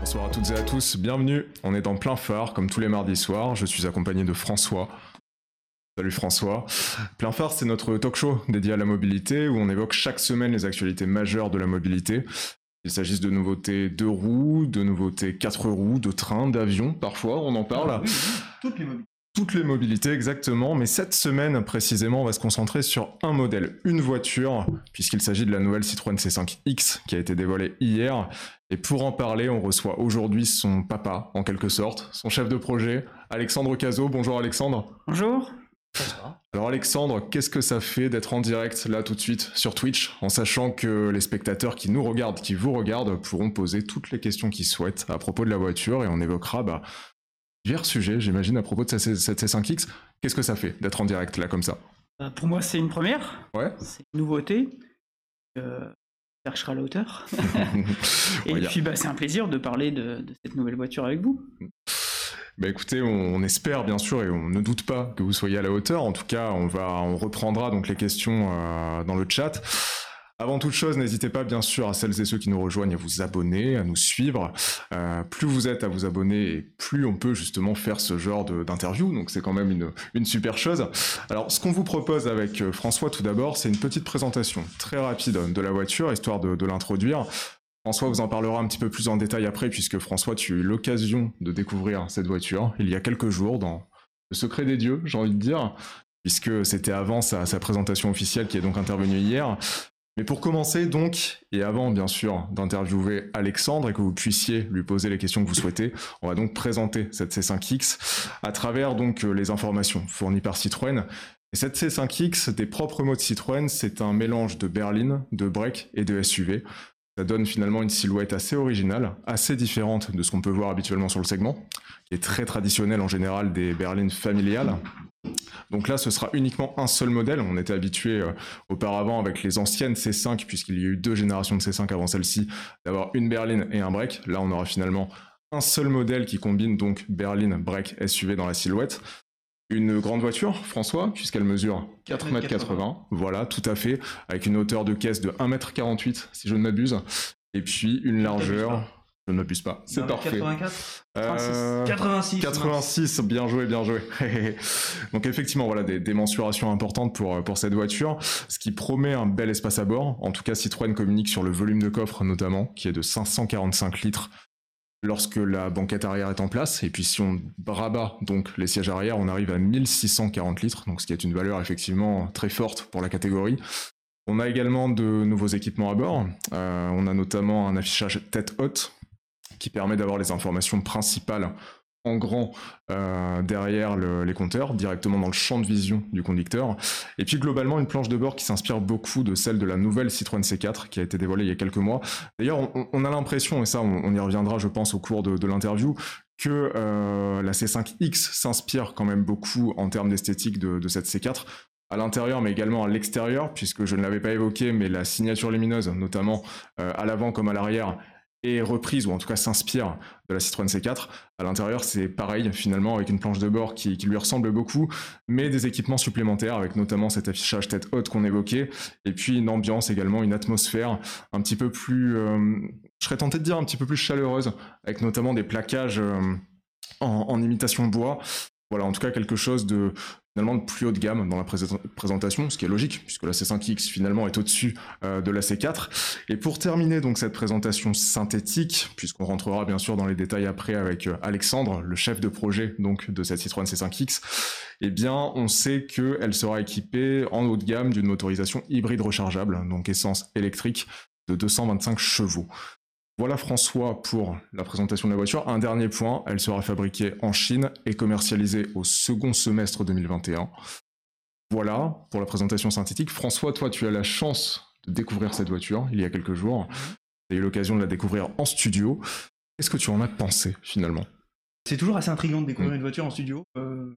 Bonsoir à toutes et à tous, bienvenue. On est en plein phare, comme tous les mardis soirs. Je suis accompagné de François. Salut François. Plein phare, c'est notre talk show dédié à la mobilité où on évoque chaque semaine les actualités majeures de la mobilité. Il s'agisse de nouveautés de roues, de nouveautés quatre roues, de trains, d'avions, parfois, on en parle. Toutes les mobilités. Toutes les mobilités, exactement. Mais cette semaine, précisément, on va se concentrer sur un modèle, une voiture, puisqu'il s'agit de la nouvelle Citroën C5X qui a été dévoilée hier. Et pour en parler, on reçoit aujourd'hui son papa, en quelque sorte, son chef de projet, Alexandre Cazot. Bonjour Alexandre. Bonjour. Alors Alexandre, qu'est-ce que ça fait d'être en direct là tout de suite sur Twitch, en sachant que les spectateurs qui nous regardent, qui vous regardent, pourront poser toutes les questions qu'ils souhaitent à propos de la voiture et on évoquera bah, sujets, j'imagine, à propos de cette C5X. Qu'est-ce que ça fait d'être en direct là comme ça? Euh, Pour moi, c'est une première. Ouais. C'est une nouveauté. Euh, je à la hauteur. Et Ouais, puis, bah, c'est un plaisir de parler de, de cette nouvelle voiture avec vous. Bah écoutez, on, on espère bien sûr et on ne doute pas que vous soyez à la hauteur. En tout cas, on va, on reprendra donc les questions euh, dans le chat. Avant toute chose, n'hésitez pas bien sûr à celles et ceux qui nous rejoignent à vous abonner, à nous suivre. Euh, plus vous êtes à vous abonner et plus on peut justement faire ce genre d'interview. Donc c'est quand même une, une super chose. Alors ce qu'on vous propose avec euh, François tout d'abord, c'est une petite présentation très rapide de la voiture, histoire de, de l'introduire. François vous en parlera un petit peu plus en détail après, puisque François, tu as eu l'occasion de découvrir cette voiture il y a quelques jours dans le secret des dieux, j'ai envie de dire, puisque c'était avant sa, sa présentation officielle qui est donc intervenue hier. Mais pour commencer donc, et avant bien sûr d'interviewer Alexandre et que vous puissiez lui poser les questions que vous souhaitez, on va donc présenter cette C5X à travers euh, les informations fournies par Citroën. Et cette C5X, des propres mots de Citroën, c'est un mélange de berline, de break et de SUV. Ça donne finalement une silhouette assez originale, assez différente de ce qu'on peut voir habituellement sur le segment, qui est très traditionnel en général des berlines familiales. Donc là, ce sera uniquement un seul modèle. On était habitué euh, auparavant avec les anciennes C5, puisqu'il y a eu deux générations de C5 avant celle-ci, d'avoir une berline et un break. Là, on aura finalement un seul modèle qui combine donc berline, break, SUV dans la silhouette. Une grande voiture, François, puisqu'elle mesure 4,80 m. Voilà, tout à fait, avec une hauteur de caisse de 1m48, si je ne m'abuse. Et puis une largeur. Je ne m'abuse pas, c'est Non, parfait. 84 Euh, 86. 86, bien joué, bien joué. Donc effectivement, voilà des, des mensurations importantes pour, pour cette voiture, ce qui promet un bel espace à bord. En tout cas, Citroën communique sur le volume de coffre notamment, qui est de 545 litres lorsque la banquette arrière est en place. Et puis si on rabat donc les sièges arrière, on arrive à 1640 litres, donc ce qui est une valeur effectivement très forte pour la catégorie. On a également de nouveaux équipements à bord. Euh, on a notamment un affichage tête haute qui permet d'avoir les informations principales en grand euh, derrière le- les compteurs, directement dans le champ de vision du conducteur. Et puis globalement, une planche de bord qui s'inspire beaucoup de celle de la nouvelle Citroën C4 qui a été dévoilée il y a quelques mois. D'ailleurs, on, a l'impression, et ça on, y reviendra je pense au cours de, l'interview, que euh, la C5X s'inspire quand même beaucoup en termes d'esthétique de, de cette C4 à l'intérieur mais également à l'extérieur puisque je ne l'avais pas évoqué mais la signature lumineuse notamment euh, à l'avant comme à l'arrière est reprise ou en tout cas s'inspire de la Citroën C4. À l'intérieur, c'est pareil finalement avec une planche de bord qui, lui ressemble beaucoup, mais des équipements supplémentaires avec notamment cet affichage tête haute qu'on évoquait, et puis une ambiance également, une atmosphère un petit peu plus, euh, je serais tenté de dire un petit peu plus chaleureuse, avec notamment des plaquages euh, en, en imitation bois. Voilà, en tout cas quelque chose de finalement de plus haut de gamme dans la présent- présentation, ce qui est logique puisque la C5X finalement est au-dessus euh, de la C4. Et pour terminer donc cette présentation synthétique, puisqu'on rentrera bien sûr dans les détails après avec euh, Alexandre, le chef de projet donc de cette Citroën C5X, eh bien on sait qu'elle sera équipée en haut de gamme d'une motorisation hybride rechargeable, donc essence électrique de 225 chevaux. Voilà François pour la présentation de la voiture. Un dernier point, elle sera fabriquée en Chine et commercialisée au second semestre 2021. Voilà pour la présentation synthétique. François, toi, tu as la chance de découvrir cette voiture il y a quelques jours. Tu as eu l'occasion de la découvrir en studio. Qu'est-ce que tu en as pensé finalement? C'est toujours assez intriguant de découvrir Mm. une voiture en studio. Euh,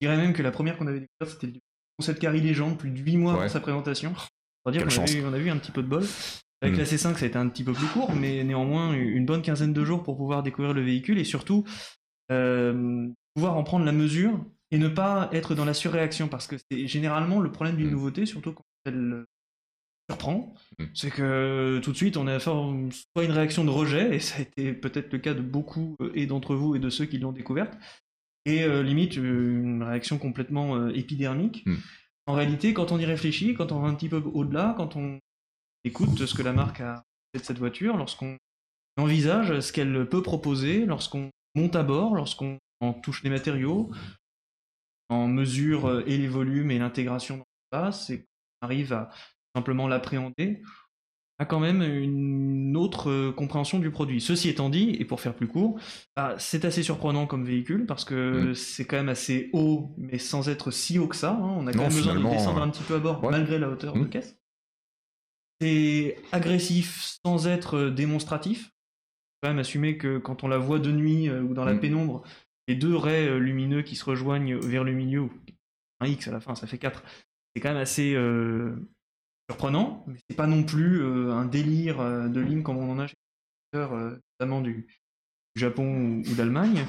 je dirais même que la première qu'on avait découverte, c'était le concept car légende, plus de 8 mois Ouais. avant sa présentation. On a, on eu un petit peu de bol. Avec Mm. la C5, ça a été un petit peu plus court, mais néanmoins une bonne quinzaine de jours pour pouvoir découvrir le véhicule et surtout euh, pouvoir en prendre la mesure et ne pas être dans la surréaction parce que c'est généralement le problème d'une Mm. nouveauté, surtout quand elle surprend, Mm. c'est que tout de suite on a soit une réaction de rejet, et ça a été peut-être le cas de beaucoup euh, et d'entre vous et de ceux qui l'ont découverte, et euh, limite une réaction complètement euh, épidermique. En réalité, quand on y réfléchit, quand on va un petit peu au-delà, quand on écoute ce que la marque a fait de cette voiture, lorsqu'on envisage ce qu'elle peut proposer, lorsqu'on monte à bord, lorsqu'on en touche les matériaux, en mesure euh, et les volumes et l'intégration dans l'espace, et qu'on arrive à simplement l'appréhender, on a quand même une autre euh, compréhension du produit. Ceci étant dit, et pour faire plus court, bah, c'est assez surprenant comme véhicule parce que Mm. c'est quand même assez haut, mais sans être si haut que ça. hein. On a quand Non, même besoin de descendre euh, un petit peu à bord ouais. malgré la hauteur de Mm. caisse. C'est agressif sans être euh, démonstratif. Quand même assumer que quand on la voit de nuit euh, ou dans la Mm. pénombre, les deux rays euh, lumineux qui se rejoignent vers le milieu, ou un X à la fin, ça fait 4. C'est quand même assez euh, surprenant, mais c'est pas non plus euh, un délire de ligne comme on en a chez les notamment du Japon ou, ou d'Allemagne.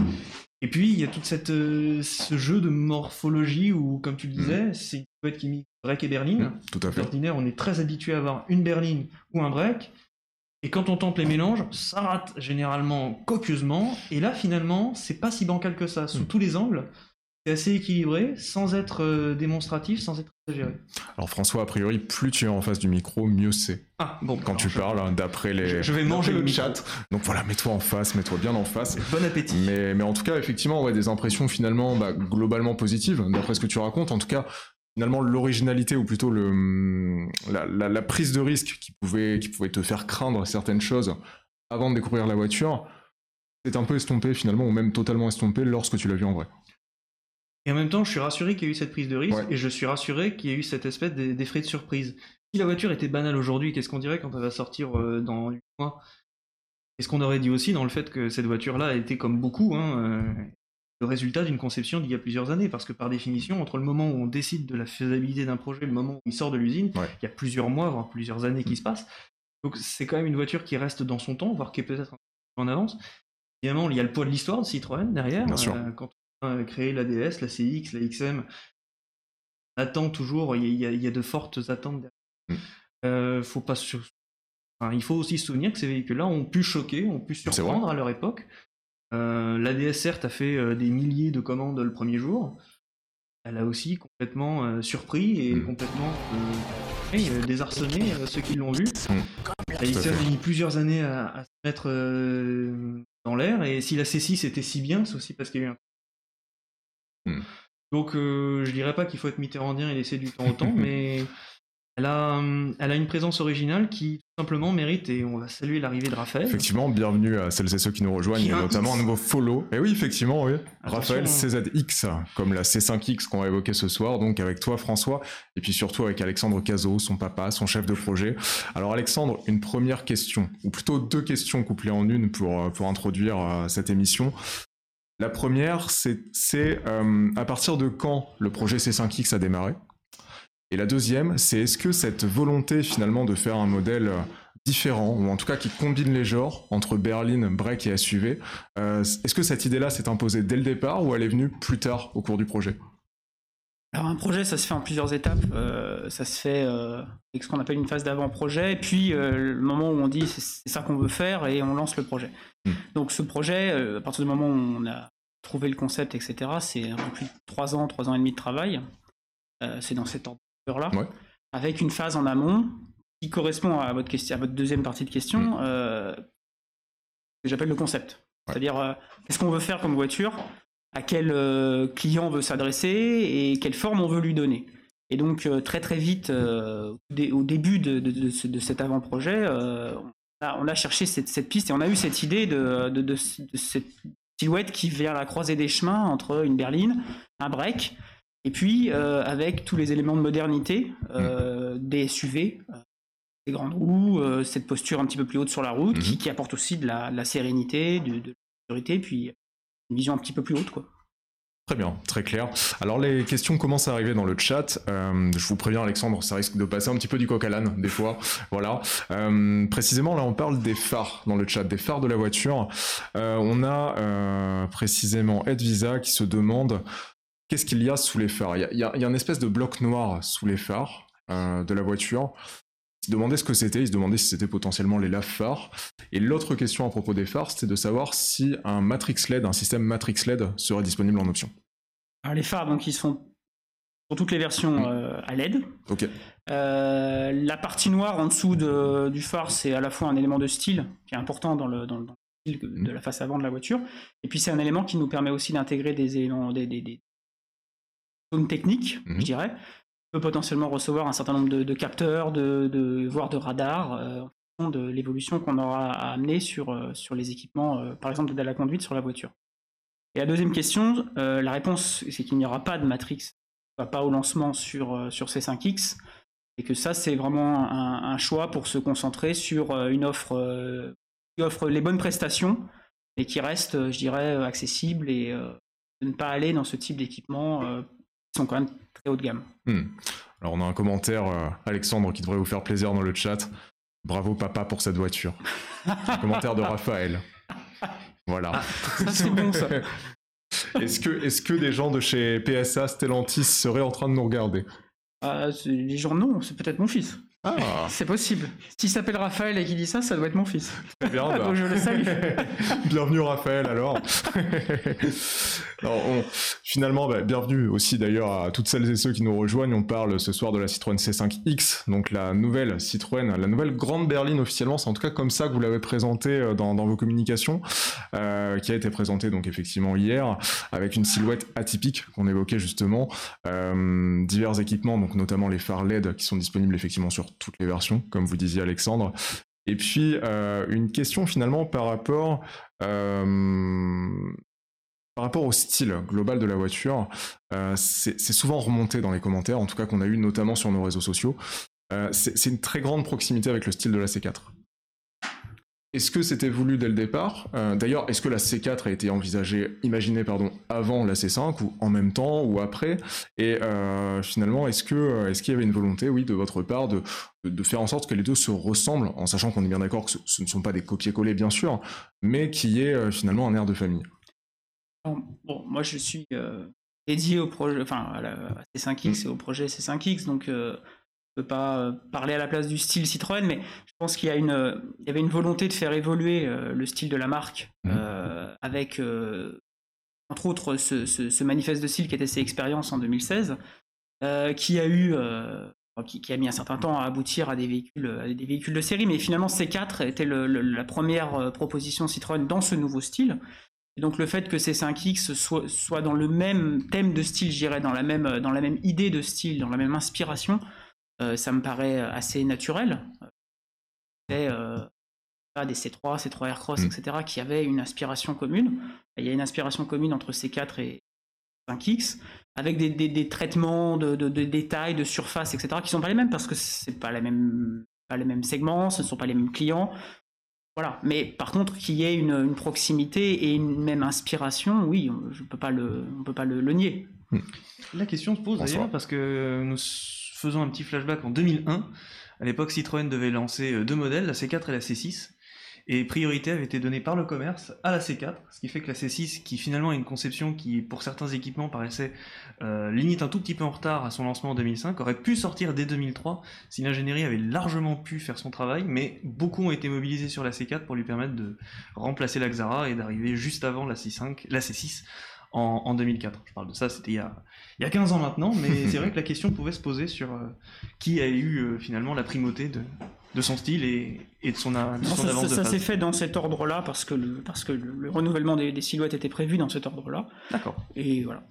Et puis il y a tout cette, euh, ce jeu de morphologie où, comme tu le disais, c'est une silhouette qui mixe break et berline. Tout à fait. D'ordinaire, on est très habitué à avoir une berline ou un break. Et quand on tente les mélanges, ça rate généralement copieusement. Et là, finalement, c'est pas si bancal que ça. Sous Mm. tous les angles, c'est assez équilibré, sans être euh, démonstratif, sans être exagéré. Alors François, a priori, plus tu es en face du micro, mieux c'est. Ah, bon. Quand tu je- parles, hein, d'après les. Je- je vais manger le chat. Donc voilà, mets-toi en face, mets-toi bien en face. Bon appétit. Mais, mais en tout cas, effectivement, ouais, des impressions finalement bah, globalement positives, d'après ce que tu racontes. En tout cas, finalement, l'originalité, ou plutôt le, hum, la, la- la prise de risque qui pouvait, qui pouvait te faire craindre certaines choses avant de découvrir la voiture, c'est un peu estompé finalement, ou même totalement estompé lorsque tu l'as vu en vrai. Et en même temps, je suis rassuré qu'il y ait eu cette prise de risque Ouais. et je suis rassuré qu'il y ait eu cette espèce d'e- d'effet de surprise. Si la voiture était banale aujourd'hui, qu'est-ce qu'on dirait quand elle va sortir euh, dans 8 mois? Est-ce qu'on aurait dit aussi dans le fait que cette voiture-là a été comme beaucoup hein, euh, le résultat d'une conception d'il y a plusieurs années? Parce que par définition, entre le moment où on décide de la faisabilité d'un projet et le moment où il sort de l'usine, Ouais. il y a plusieurs mois, voire plusieurs années qui se passent. Donc c'est quand même une voiture qui reste dans son temps, voire qui est peut-être en avance. Évidemment, il y a le poids de l'histoire de Citroën derrière. Bien sûr. Euh, quand créé la DS, la CX, la XM, on attend toujours, il y a, y y de fortes attentes derrière. Mm. Euh, faut pas se- enfin, il faut aussi se souvenir que ces véhicules-là ont pu choquer, ont pu surprendre à leur époque. Euh, la DS, certes, a fait euh, des milliers de commandes le premier jour. Elle a aussi complètement euh, surpris et Mm. complètement désarçonné ceux qui l'ont vu. La XM fait. a mis plusieurs années à, à se mettre dans l'air, et si la C6 était si bien, c'est aussi parce qu'il y a eu un. Hmm. Donc euh, je dirais pas qu'il faut être mitterrandien et laisser du temps au temps, mais elle a, hum, elle a une présence originale qui tout simplement mérite, et on va saluer l'arrivée de Raphaël. Effectivement, bienvenue à celles et ceux qui nous rejoignent, Qui et a un notamment un nouveau follow. Et oui, effectivement, oui. Attention, Raphaël hein. CZX, comme la C5X qu'on va évoquer ce soir, donc avec toi François, et puis surtout avec Alexandre Cazot, son papa, son chef de projet. Alors Alexandre, une première question, ou plutôt deux questions couplées en une pour, euh, pour introduire euh, cette émission. La première, c'est euh, à partir de quand le projet C5X a démarré? Et la deuxième, c'est est-ce que cette volonté finalement de faire un modèle euh, différent, ou en tout cas qui combine les genres entre berline, break et SUV, euh, est-ce que cette idée-là s'est imposée dès le départ ou elle est venue plus tard au cours du projet? Alors un projet, ça se fait en plusieurs étapes. Euh, ça se fait euh, avec ce qu'on appelle une phase d'avant-projet, et puis euh, le moment où on dit c'est ça qu'on veut faire et on lance le projet. Mm. Donc ce projet, à partir du moment où on a trouvé le concept, etc., c'est un peu plus de trois ans, trois ans et demi de travail. C'est dans cet ordre-là, Ouais. avec une phase en amont qui correspond à votre question, à votre deuxième partie de question, Mm. euh, que j'appelle le concept. Ouais. C'est-à-dire qu'est-ce qu'on veut faire comme voiture? À quel euh, client on veut s'adresser et quelle forme on veut lui donner. Et donc euh, très très vite, euh, au dé- au début de, de- de ce- de cet avant-projet, on, a, on a cherché cette, cette piste et on a eu cette idée de, cette silhouette qui vient à la croisée des chemins entre une berline, un break, et puis euh, avec tous les éléments de modernité, euh, des SUV, euh, des grandes roues, cette posture un petit peu plus haute sur la route, Mhm. qui, qui apporte aussi de la, de la sérénité, de, de la sécurité, puis une vision un petit peu plus haute. Quoi. Très bien, très clair. Alors les questions commencent à arriver dans le chat. Euh, je vous préviens Alexandre, ça risque de passer un petit peu du coq à l'âne des fois. Voilà. Euh, précisément là on parle des phares dans le chat, des phares de la voiture. Euh, on a précisément Ed Visa qui se demande qu'est-ce qu'il y a sous les phares? Il y a, il y a- une espèce de bloc noir sous les phares de la voiture. Se demandaient ce que c'était, ils se demandaient si c'était potentiellement les laves phares. Et l'autre question à propos des phares, c'était de savoir si un Matrix LED, un système Matrix LED serait disponible en option. Alors les phares, donc ils sont pour toutes les versions Mm. euh, à LED. Ok. Euh, la partie noire en dessous de- du phare, c'est à la fois un élément de style qui est important dans le, dans le- dans le style Mm. de la face avant de la voiture, et puis c'est un élément qui nous permet aussi d'intégrer des éléments, des, des, des zones techniques, Mhm. je dirais. Potentiellement recevoir un certain nombre de, capteurs, de, voire de radars, euh, de l'évolution qu'on aura à amener sur, euh, sur les équipements, euh, par exemple de la conduite sur la voiture. Et la deuxième question, la réponse, c'est qu'il n'y aura pas de Matrix, pas au lancement sur, sur C5X, et que ça, c'est vraiment un, choix pour se concentrer sur une offre qui offre les bonnes prestations, et qui reste, je dirais, accessible, et de ne pas aller dans ce type d'équipements euh, qui sont quand même très haut de gamme. Hmm. Alors on a un commentaire, euh, Alexandre, qui devrait vous faire plaisir dans le chat. Bravo papa pour cette voiture. un commentaire de Raphaël. Voilà. Ça, c'est bon, ça. Est-ce que, est que des gens de chez PSA Stellantis seraient en train de nous regarder? Ah, c'est- les gens, non, c'est peut-être mon fils. Ah, C'est possible. S'il s'appelle Raphaël et qu'il dit ça, ça doit être mon fils. très bien. bah. Donc je le salue. bienvenue Raphaël alors. Alors, on- finalement, bah, bienvenue aussi d'ailleurs à toutes celles et ceux qui nous rejoignent. On parle ce soir de la Citroën C5X, donc la nouvelle Citroën, la nouvelle grande berline officiellement. C'est en tout cas comme ça que vous l'avez présentée euh, dans, dans vos communications, euh, qui a été présentée donc effectivement hier avec une silhouette atypique qu'on évoquait justement, euh, divers équipements, donc notamment les phares LED qui sont disponibles effectivement sur toutes les versions, comme vous disiez Alexandre. Et puis euh, une question finalement par rapport euh, par rapport au style global de la voiture, euh, c'est souvent remonté dans les commentaires, en tout cas qu'on a eu notamment sur nos réseaux sociaux. C'est une très grande proximité avec le style de la C4. Est-ce que c'était voulu dès le départ? Euh, D'ailleurs, est-ce que la C4 a été envisagée, imaginée pardon, avant la C5 ou en même temps ou après? Et euh, finalement, est-ce que est-ce qu'il y avait une volonté, oui, de votre part, de, faire en sorte que les deux se ressemblent, en sachant qu'on est bien d'accord que ce, ce ne sont pas des copier-coller, bien sûr, mais qu'il y ait euh, finalement un air de famille? Bon, moi je suis euh, dédié au projet, enfin à la à C5X et au projet C5X, donc je peux pas euh, parler à la place du style Citroën, mais je pense qu'il y a une, euh, il y avait une volonté de faire évoluer euh, le style de la marque euh, avec euh, entre autres ce, ce- ce manifeste de style qui était ses expériences en 2016, euh, qui a eu qui, qui a mis un certain temps à aboutir à des véhicules, à des véhicules de série, mais finalement C4 était le- le- la première proposition Citroën dans ce nouveau style. Et donc le fait que ces 5X soit, soit dans le même thème de style, je dirais, dans la même, dans la même idée de style, dans la même inspiration, euh, ça me paraît assez naturel. Et, euh, des C3, C3 Aircross, Mm. etc., qui avaient une inspiration commune. Il y a une inspiration commune entre C4 et 5X, avec des, des- des traitements de, de- de détails, de surface, etc., qui sont pas les mêmes parce que c'est pas la même, pas les mêmes segments, ce ne sont pas les mêmes clients. Voilà. Mais par contre, qu'il y ait une, une proximité et une même inspiration, oui, je peux pas le, on peut pas le, le nier. La question se pose d'ailleurs parce que nous faisons un petit flashback en 2001. À l'époque, Citroën devait lancer euh, deux modèles, la C4 et la C6. Et priorité avait été donnée par le commerce à la C4, ce qui fait que la C6, qui finalement a une conception qui, pour certains équipements, paraissait euh, limite un tout petit peu en retard à son lancement en 2005, aurait pu sortir dès 2003 si l'ingénierie avait largement pu faire son travail, mais beaucoup ont été mobilisés sur la C4 pour lui permettre de remplacer la Xara et d'arriver juste avant la C5, la C6 en, en 2004. Je parle de ça, c'était il y a, il y a 15 ans maintenant, mais c'est vrai que la question pouvait se poser sur euh, qui a eu euh, finalement la primauté de, de son style et, et de son, a- de Non, son ça avance ça- de ça phase. s'est fait dans cet ordre-là parce que le, parce que le, le renouvellement des, des silhouettes était prévu dans cet ordre-là. D'accord. Et voilà.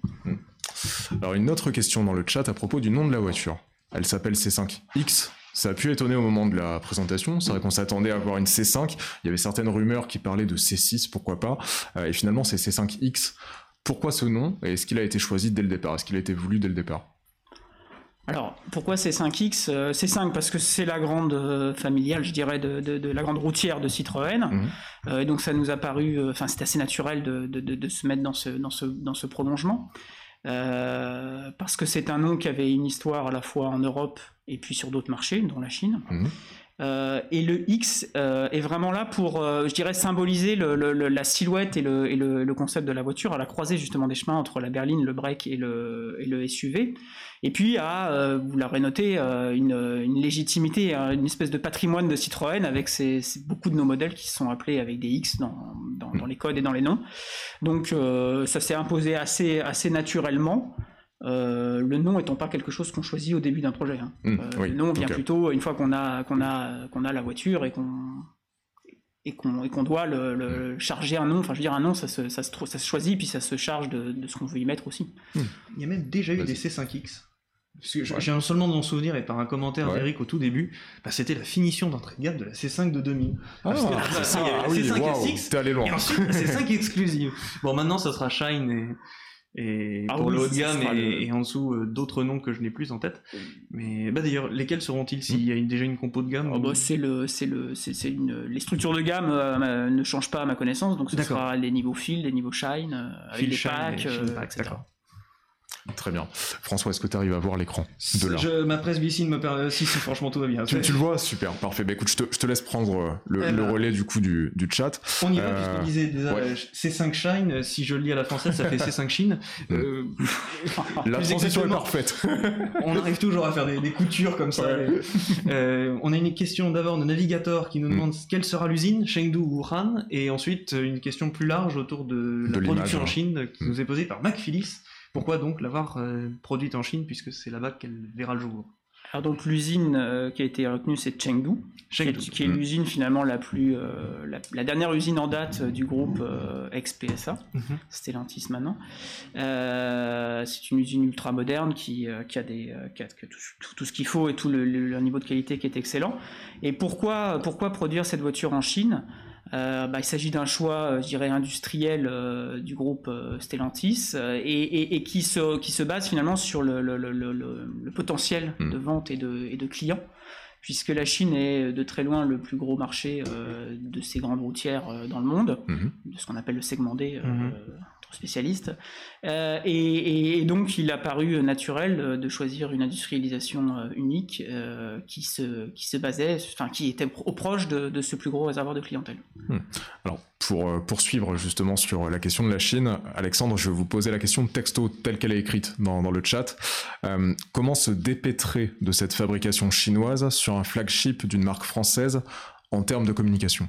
Alors une autre question dans le chat à propos du nom de la voiture. Elle s'appelle C5X. Ça a pu étonner au moment de la présentation. C'est vrai qu'on s'attendait à avoir une C5. Il y avait certaines rumeurs qui parlaient de C6, pourquoi pas. Euh, et finalement, c'est C5X. Pourquoi ce nom Et est-ce qu'il a été choisi dès le départ? Est-ce qu'il a été voulu dès le départ? Alors, pourquoi c'est 5X Euh, C'est 5 parce que c'est la grande euh, familiale, je dirais, de, de- de la grande routière de Citroën. Mhm. Euh, et donc, ça nous a paru, euh, enfin, c'est assez naturel de, se mettre dans ce, dans ce, dans ce prolongement. Parce que c'est un nom qui avait une histoire à la fois en Europe et puis sur d'autres marchés, dont la Chine. Mhm. Euh, et le X euh, est vraiment là pour, euh, je dirais, symboliser le, le, la silhouette et, le, et le, concept de la voiture à la croisée justement des chemins entre la berline, le break et le, et SUV. Et puis à, vous l'aurez noté, une, une, légitimité, une espèce de patrimoine de Citroën avec ces, beaucoup de nos modèles qui sont appelés avec des X dans, dans, dans les codes et dans les noms. Donc ça s'est imposé assez, assez naturellement. Euh, le nom étant pas quelque chose qu'on choisit au début d'un projet. Hein. Mmh, euh, le nom vient plutôt une fois qu'on a, qu'on a, qu'on a la voiture et qu'on et qu'on doit le, charger un nom. Enfin, je veux dire, un nom, ça se, ça se, ça se choisit, puis ça se charge de, de ce qu'on veut y mettre aussi. Mmh. Il y a même déjà eu des C5X. J'ai un seulement de mon souvenir, et par un commentaire d'Eric au tout début, bah, c'était la finition d'entrée de gamme de la C5 de 2000. Ah, Parce que là, ah, oui, C5 allé loin. et ensuite la C5 exclusive. Bon, maintenant, ça sera Shine et, et ah pour le haut de gamme et, en dessous euh, d'autres noms que je n'ai plus en tête. Mais bah d'ailleurs, lesquels seront-ils s'il y a déjà une compo de gamme oh, bah, C'est le, c'est le, c'est une. Les structures de gamme euh, ne changent pas à ma connaissance, donc ce sera les niveaux field, les niveaux shine, euh, avec les packs, etc. Très bien. François, est-ce que tu arrives à voir l'écran de là je, Ma presse glycine me permet. Si, si, franchement, tout va bien. Tu, le vois Super, parfait. Bah, écoute, je te, je te laisse prendre euh, le, eh ben. relais du coup du, du chat. On y va, euh, puisqu'on disait déjà C5 Shine. Si je le lis à la française, ça fait C5 Chine. Mm. Euh, la transition est parfaite. on arrive toujours à faire des, des coutures comme ça. euh, on a une question d'abord de Navigator qui nous mm. demande quelle sera l'usine, Chengdu ou Wuhan Et ensuite, une question plus large autour de la production en Chine qui mm. nous est posée par Mac Phyllis. Pourquoi donc l'avoir euh, produite en Chine puisque c'est là-bas qu'elle verra le jour? Alors donc l'usine euh, qui a été retenue c'est Chengdu, qui est, mm. l'usine finalement la plus euh, la, dernière usine en date du groupe ex-PSA, mm-hmm. Stellantis maintenant. c'est une usine ultra moderne qui, qui a des qui a, tout, tout, ce qu'il faut et tout le, le, niveau de qualité qui est excellent. Et pourquoi pourquoi produire cette voiture en Chine? Euh, bah, il s'agit d'un choix, euh, je dirais, industriel euh, du groupe Stellantis et, qui, se, qui se base finalement sur le, le, potentiel hmm. de vente et de, et de, clients, puisque la Chine est de très loin le plus gros marché de ces grandes routières dans le monde, hmm. de ce qu'on appelle le segment D. Hmm spécialiste. Euh, et, donc, il a paru naturel euh, de choisir une industrialisation euh, unique qui, se, qui se basait, enfin, qui était au proche de, ce plus gros réservoir de clientèle. Hmm. Alors, pour poursuivre justement sur la question de la Chine, Alexandre, je vais vous poser la question de texto telle qu'elle est écrite dans, le chat. comment se dépêtrer de cette fabrication chinoise sur un flagship d'une marque française en termes de communication?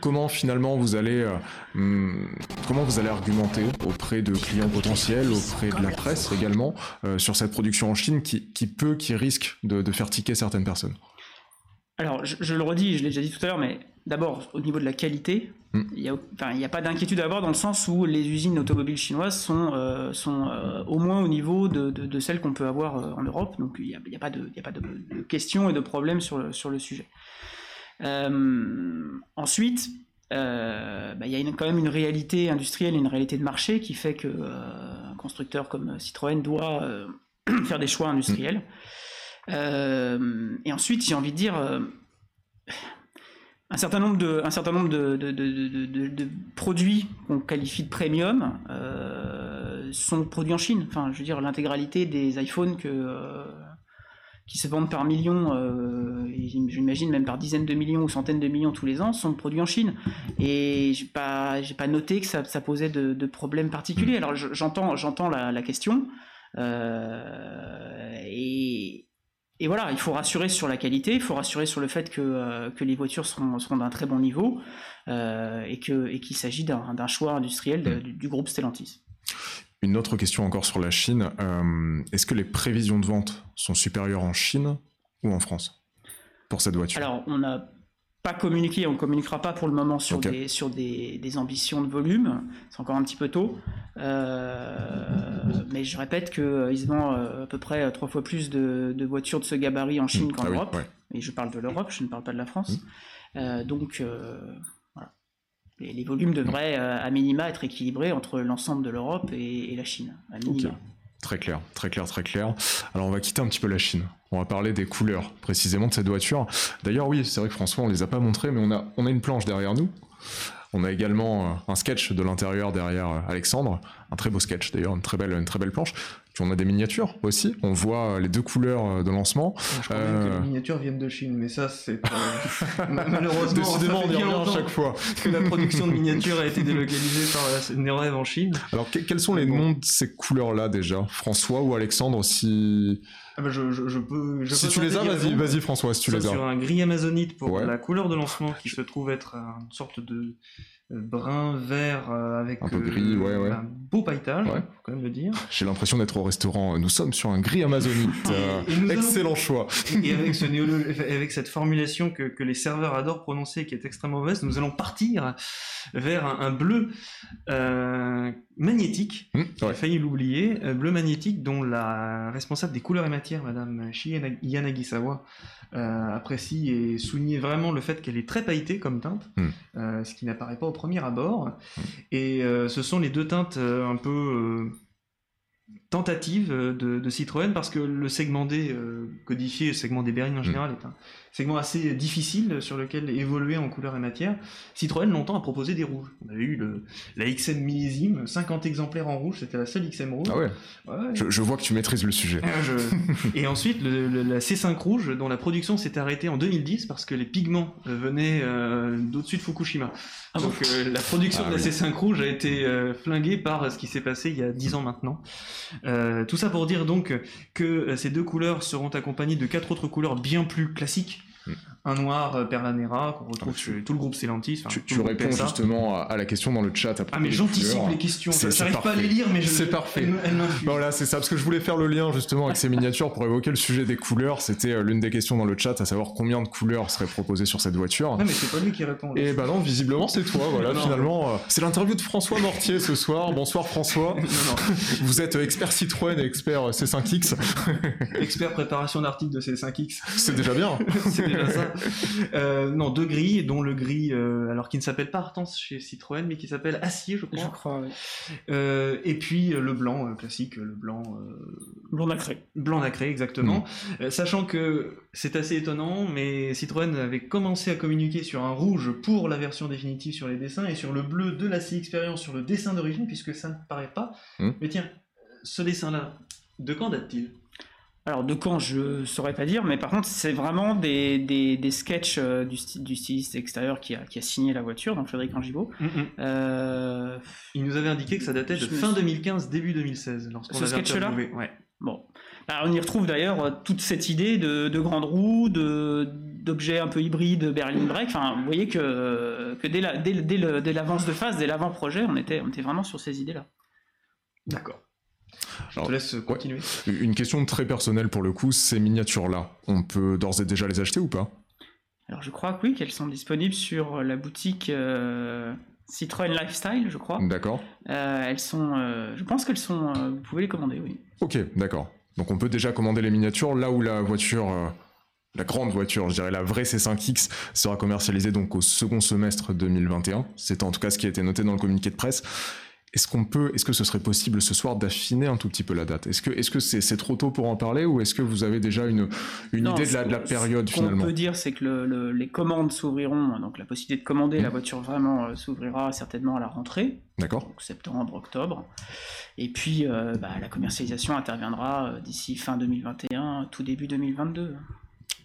Comment finalement vous allez euh, hmm, comment vous allez argumenter auprès de clients potentiels, auprès de la presse également euh, sur cette production en Chine qui, peut, qui risque de, faire tiquer certaines personnes? Alors je, le redis, je l'ai déjà dit tout à l'heure, mais d'abord au niveau de la qualité, hmm. il n'y a, pas d'inquiétude à avoir dans le sens où les usines automobiles chinoises sont, euh, sont au moins au niveau de, celles qu'on peut avoir en Europe, donc il n'y a, pas, de, a pas de, questions et de problèmes sur sur le sujet. Euh, ensuite, euh, bah, il y a quand même une réalité industrielle et une réalité de marché qui fait que euh, un constructeur comme Citroën doit faire des choix industriels. Et ensuite, j'ai envie de dire, un certain nombre de, un certain nombre de, produits qu'on qualifie de premium sont produits en Chine. Enfin, je veux dire, l'intégralité des iPhones qui se vendent par millions, euh, j'imagine même par dizaines de millions ou centaines de millions tous les ans, sont produits en Chine. Et j'ai pas, pas noté que ça, posait de, problèmes particuliers. Alors j'entends, la, la, question. Euh, et, et, voilà, il faut rassurer sur la qualité, il faut rassurer sur le fait que, euh, que les voitures seront, seront d'un très bon niveau euh, et que et qu'il s'agit d'un choix industriel de, mm. du, du groupe Stellantis. Une autre question encore sur la Chine. Euh, est-ce que les prévisions de vente sont supérieures en Chine ou en France pour cette voiture? Alors, on n'a pas communiqué, on ne communiquera pas pour le moment sur, des, sur des, ambitions de volume. C'est encore un petit peu tôt. Euh, mais je répète qu'ils euh, se vendent à peu près trois fois plus de, voitures de ce gabarit en Chine mmh. qu'en ah Europe. Et je parle de l'Europe, je ne parle pas de la France. Mmh. donc, les, volumes devraient euh, à minima être équilibrés entre l'ensemble de l'Europe et, la Chine. Très clair, très clair, très clair. Alors on va quitter un petit peu la Chine. On va parler des couleurs précisément de cette voiture. D'ailleurs oui, c'est vrai que François, on les a pas montrées, mais on a, on a une planche derrière nous. On a également euh, un sketch de l'intérieur derrière euh, Alexandre, un très beau sketch d'ailleurs, une une très belle planche. Puis on a des miniatures aussi. On voit les deux couleurs de lancement. Je crois même que les miniatures viennent de Chine, mais ça, c'est malheureusement. Décidément, on y revient à chaque fois. que la production de miniatures a été délocalisée par Nerev en Chine. Alors, quels sont les noms de ces couleurs-là déjà? François ou Alexandre, si. Ah bah je, je, je, peux. Je si peux tu les as, vas-y, vas-y François, si tu les as. Sur un gris amazonite pour la couleur de lancement qui se trouve être une sorte de brun vert avec un, peu gris, ouais, ouais. un beau pailletage, faut quand même le dire. J'ai l'impression d'être au restaurant. Nous sommes sur un gris amazonite. Euh, excellent choix. Et avec, ce avec cette formulation que, que, les serveurs adorent prononcer, qui est extrêmement mauvaise, nous allons partir vers un, un bleu euh, magnétique. Mmh, J'ai failli l'oublier. Euh, bleu magnétique dont la responsable des couleurs et matières, Madame Yanagisawa, euh, apprécie et souligne vraiment le fait qu'elle est très pailletée comme teinte, mmh. euh, ce qui n'apparaît pas au premier abord. Mmh. Et ce sont les deux teintes un peu tentatives de, de, Citroën parce que le segment D codifié, le segment des berlines en général, est un segment assez difficile sur lequel évoluer en couleur et matière. Citroën longtemps a proposé des rouges. On avait eu le, la XM millésime, 50 exemplaires en rouge, c'était la seule XM rouge. Ah ouais, ouais. Je, je, vois que tu maîtrises le sujet. Je... et ensuite, le, le, la C5 rouge, dont la production s'est arrêtée en 2010 parce que les pigments venaient euh, d'au-dessus de Fukushima. Ah Donc bon euh, la production ah, de la oui. C5 rouge a été euh, flinguée par ce qui s'est passé il y a 10 ans maintenant. Euh, tout ça pour dire donc que ces deux couleurs seront accompagnées de quatre autres couleurs bien plus classiques un noir euh, Perlanera qu'on retrouve ah, chez tout le groupe Stellantis. tu, tu réponds justement à, la question dans le chat. ah mais j'anticipe les questions. J'arrive pas à les lire, mais je. C'est parfait. Elle voilà, c'est ça parce que je voulais faire le lien justement avec ces miniatures pour évoquer le sujet des couleurs. C'était euh, l'une des questions dans le chat, à savoir combien de couleurs seraient proposées sur cette voiture. Non mais c'est pas lui qui répond. Et bah non, visiblement c'est toi. Voilà, non, finalement, euh, c'est l'interview de François Mortier ce soir. Bonsoir François. non, non. Vous êtes expert Citroën et expert C5X. expert préparation d'articles de C5X. C'est déjà bien. c'est déjà ça. Euh, non, deux grilles, dont le gris, euh, alors qui ne s'appelle pas Artence chez Citroën, mais qui s'appelle Acier, je crois. Je crois, oui. euh, et puis le blanc classique, le blanc. blanc nacré. Blanc nacré, exactement. Mmh. sachant que c'est assez étonnant, mais Citroën avait commencé à communiquer sur un rouge pour la version définitive sur les dessins et sur le bleu de la C Experience sur le dessin d'origine, puisque ça ne paraît pas. Mmh. Mais tiens, ce dessin-là, de quand date-t-il? Alors de quand je saurais pas dire, mais par contre c'est vraiment des, des, des sketchs euh, du, du, styliste extérieur qui a, qui a, signé la voiture, donc Frédéric Angibault. Mm -hmm. euh... Il nous avait indiqué que ça datait de fin 2015, début 2016, lorsqu'on Ce sketch-là ouais. Bon. Alors, on y retrouve d'ailleurs toute cette idée de, de grande roue, d'objets un peu hybrides Berlin Break. Enfin, vous voyez que, que dès l'avance la, dès, dès, dès de phase, dès l'avant-projet, on était, on était vraiment sur ces idées-là. D'accord. Je Alors, te laisse continuer. Ouais. Une question très personnelle pour le coup, ces miniatures-là, on peut d'ores et déjà les acheter ou pas? Alors je crois que oui, qu'elles sont disponibles sur la boutique euh, Citroën Lifestyle, je crois. D'accord. Euh, elles sont, euh, je pense qu'elles sont, euh, vous pouvez les commander, oui. Ok, d'accord. Donc on peut déjà commander les miniatures là où la voiture euh, la grande voiture, je dirais la vraie C5X, sera commercialisée donc au second semestre 2021. C'est en tout cas ce qui a été noté dans le communiqué de presse. Est-ce qu'on peut, est-ce que ce serait possible ce soir d'affiner un tout petit peu la date? Est-ce que, est-ce que c'est, c'est trop tôt pour en parler ou est-ce que vous avez déjà une, une non, idée de la, de la période ce finalement? qu'on peut dire, c'est que le, le, les commandes s'ouvriront, donc la possibilité de commander mmh. la voiture vraiment euh, s'ouvrira certainement à la rentrée. D'accord. Donc septembre, octobre. Et puis euh, bah, la commercialisation interviendra euh, d'ici fin 2021, tout début 2022.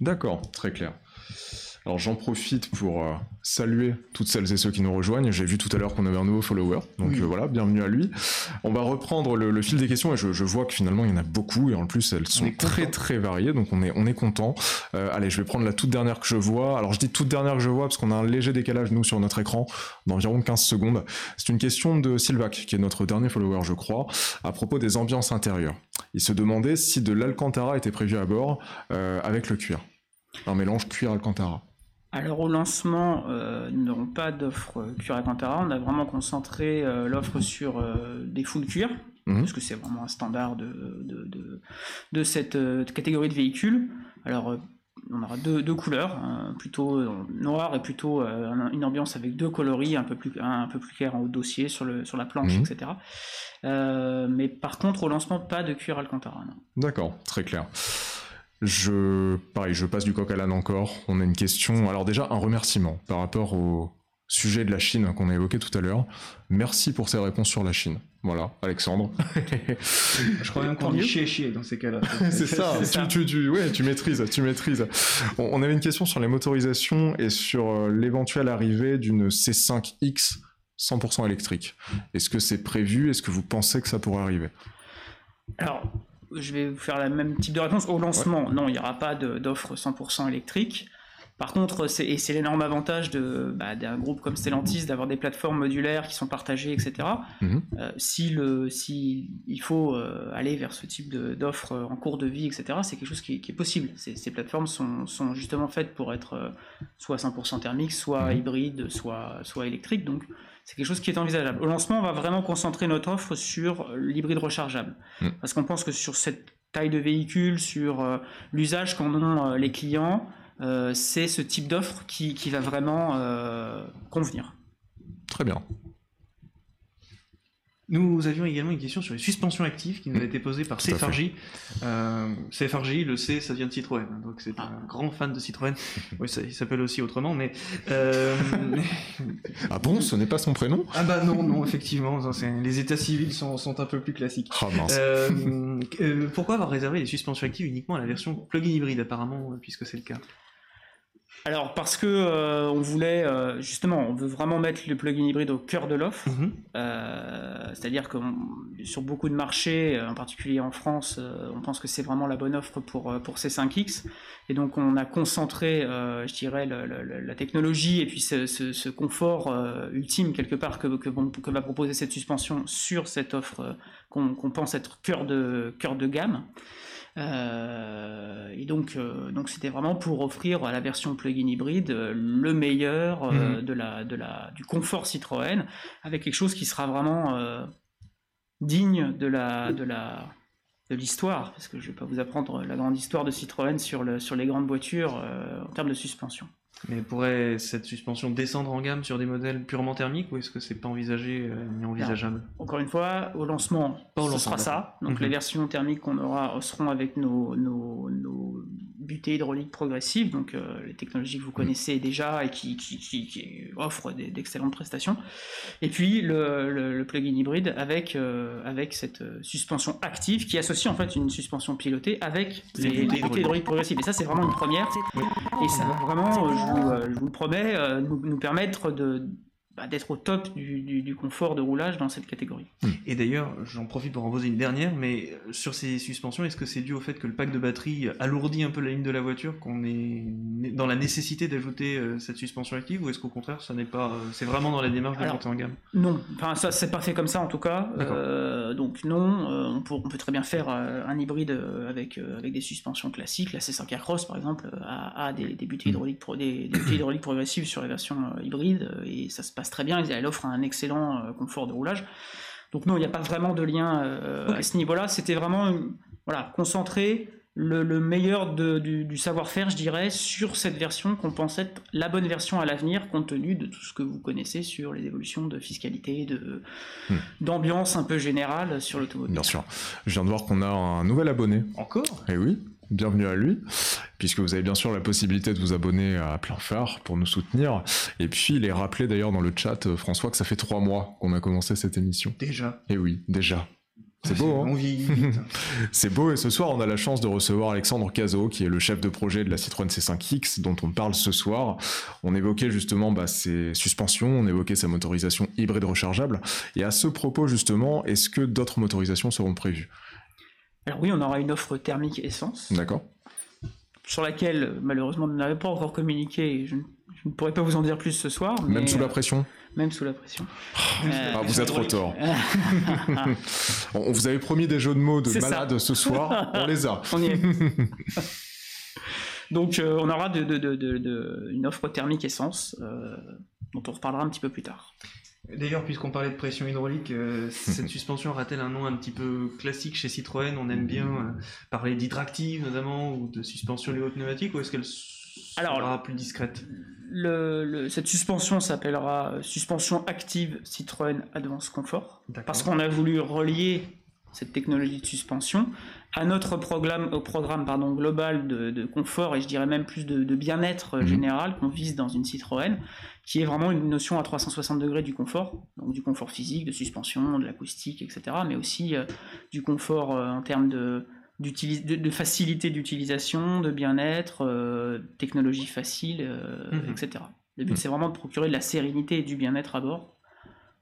D'accord, très clair. Alors j'en profite pour saluer toutes celles et ceux qui nous rejoignent. J'ai vu tout à l'heure qu'on avait un nouveau follower, donc oui. euh, voilà, bienvenue à lui. On va reprendre le, le fil des questions et je, je, vois que finalement il y en a beaucoup et en plus elles sont très très variées, donc on est on est content. Euh, allez, je vais prendre la toute dernière que je vois. Alors je dis toute dernière que je vois parce qu'on a un léger décalage nous sur notre écran d'environ 15 secondes. C'est une question de Sylvac qui est notre dernier follower, je crois, à propos des ambiances intérieures. Il se demandait si de l'Alcantara était prévu à bord euh, avec le cuir. Un mélange cuir-Alcantara. Alors au lancement, euh, nous n'aurons pas d'offre cuir Alcantara. On a vraiment concentré euh, l'offre sur euh, des full cuir, Mhm. mmh. parce que c'est vraiment un standard de, de, de, de cette euh, catégorie de véhicules. Alors on aura deux, deux couleurs, hein, plutôt noir et plutôt une ambiance avec deux coloris un peu plus, un, un peu plus clair en haut de dossier, sur, le, sur la planche, Mhm. etc. mais par contre, au lancement, pas de cuir Alcantara. D'accord, très clair. Je, pareil, je passe du coq à l'âne encore. On a une question. Alors déjà, un remerciement par rapport au sujet de la Chine qu'on a évoqué tout à l'heure. Merci pour ces réponses sur la Chine. Voilà, Alexandre. Je crois même qu'on dit chier chier dans ces cas-là. c'est ça, tu, tu, ouais, tu maîtrises, tu maîtrises. On, avait une question sur les motorisations et sur euh, l'éventuelle arrivée d'une C5X 100% électrique. Est-ce que c'est prévu? Est-ce que vous pensez que ça pourrait arriver? Alors, je vais vous faire la même type de réponse. Au lancement, non, il n'y aura pas d'offre 100% électrique. Par contre, et c'est l'énorme avantage bah, d'un groupe comme Stellantis d'avoir des plateformes modulaires qui sont partagées, etc. Mhm. Euh, si, le, si il faut euh, aller vers ce type d'offres en cours de vie, etc., c'est quelque chose qui, est possible. Ces, plateformes sont, sont, justement faites pour être euh, soit 100% thermiques, soit mhm. hybrides, soit, soit électriques. Donc, c'est quelque chose qui est envisageable. Au lancement, on va vraiment concentrer notre offre sur l'hybride rechargeable. Mhm. Parce qu'on pense que sur cette taille de véhicule, sur l'usage qu'en ont les clients, euh, c'est ce type d'offre qui, va vraiment euh, convenir. Très bien. Nous avions également une question sur les suspensions actives qui nous a été posée par CFRJ. Euh, CFRJ, le C, ça vient de Citroën, donc c'est un grand fan de Citroën. oui, ça, il s'appelle aussi autrement, mais. Euh... ah bon, ce n'est pas son prénom? Ah bah non, non, effectivement, les états civils sont, un peu plus classiques. Oh, euh, pourquoi avoir réservé les suspensions actives uniquement à la version plug-in hybride, apparemment, puisque c'est le cas? Alors parce que euh, on voulait euh, justement, on veut vraiment mettre le plugin hybride au cœur de l'offre. Mhm. Euh, c'est-à-dire que sur beaucoup de marchés, en particulier en France, on pense que c'est vraiment la bonne offre pour pour ces 5X. Et donc on a concentré, je dirais, la technologie et puis ce, confort ultime quelque part que, que, va proposer cette suspension sur cette offre qu'on pense être cœur de cœur de gamme. Euh, et donc, euh, donc c'était vraiment pour offrir à la version plug-in hybride euh, le meilleur mhm. de la, de la, du confort Citroën, avec quelque chose qui sera vraiment digne de la, de la, de l'histoire, parce que je ne vais pas vous apprendre la grande histoire de Citroën sur, le, sur les grandes voitures en termes de suspension. Mais pourrait cette suspension descendre en gamme sur des modèles purement thermiques ou est-ce que c'est pas envisagé euh, ni envisageable? Encore une fois, au lancement, ce sera ça. Donc les mhm. versions thermiques qu'on aura seront avec nos, nos, nos butées hydrauliques progressives, donc euh, les technologies que vous connaissez déjà et qui, qui, qui, offrent d'excellentes prestations. Et puis le, le, plug-in hybride avec, euh, avec cette suspension active qui associe en fait une suspension pilotée avec les, butées hydrauliques progressives. Et ça, c'est vraiment une première. Et ça va vraiment euh, je vous le promets, euh, nous, permettre de, bah, d'être au top du, confort de roulage dans cette catégorie. Hmm. Et d'ailleurs, j'en profite pour en poser une dernière, mais euh, sur ces suspensions, est-ce que c'est dû au fait que le pack de batterie alourdit un peu la ligne de la voiture, qu'on est dans la nécessité d'ajouter euh, cette suspension active, ou est-ce qu'au contraire, ça n'est pas, euh, c'est vraiment dans la démarche de monter en gamme? Non, enfin ça c'est pas fait comme ça en tout cas. donc non, on peut, on, peut, très bien faire un hybride avec avec des suspensions classiques. La C5 Cross par exemple a, des, des butées hmm. hydrauliques des, des hydrauliques progressives sur les versions hybrides et ça se passe très bien, elle offre un excellent euh, confort de roulage. Donc non, il n'y a pas vraiment de lien euh, à ce niveau-là. C'était vraiment voilà, concentrer le, meilleur du, savoir-faire, je dirais, sur cette version qu'on pense être la bonne version à l'avenir, compte tenu de tout ce que vous connaissez sur les évolutions de fiscalité, de hmm. d'ambiance un peu générale sur l'automobile. Bien sûr. Je viens de voir qu'on a un nouvel abonné. Encore? Eh oui bienvenue à lui, puisque vous avez bien sûr la possibilité de vous abonner à Plein Phare pour nous soutenir. Et puis, il est rappelé d'ailleurs dans le chat, euh, François, que ça fait trois mois qu'on a commencé cette émission. Déjà Et oui, déjà. C'est beau, hein C'est beau, et ce soir, on a la chance de recevoir Alexandre Cazot, qui est le chef de projet de la Citroën C5X, dont on parle ce soir. On évoquait justement bah, ses suspensions, on évoquait sa motorisation hybride rechargeable. Et à ce propos, justement, est-ce que d'autres motorisations seront prévues? Alors oui, on aura une offre thermique essence. D'accord. Sur laquelle, malheureusement, on n'avait pas encore communiqué. Je, ne pourrais pas vous en dire plus ce soir. Même sous la pression Même sous la pression. ah, vous êtes trop tort. on vous avait promis des jeux de mots de malade ce soir. on les a. On y est. Donc euh, on aura de, une offre thermique essence, euh, dont on reparlera un petit peu plus tard. D'ailleurs, puisqu'on parlait de pression hydraulique, euh, cette suspension aura-t-elle un nom un petit peu classique chez Citroën? On aime bien euh, parler d'hydractive notamment, ou de suspension léo-pneumatique, ou est-ce qu'elle sera plus discrète? Cette suspension s'appellera suspension active Citroën Advance Comfort, parce qu'on a voulu relier cette technologie de suspension à notre programme, au programme pardon, global de, confort et je dirais même plus de, bien-être mhm. général qu'on vise dans une Citroën, qui est vraiment une notion à 360 degrés du confort, donc du confort physique, de suspension, de l'acoustique, etc., mais aussi euh, du confort euh, en termes de, de, facilité d'utilisation, de bien-être, euh, technologie facile, mhm. etc. Le but, mhm. c'est vraiment de procurer de la sérénité et du bien-être à bord,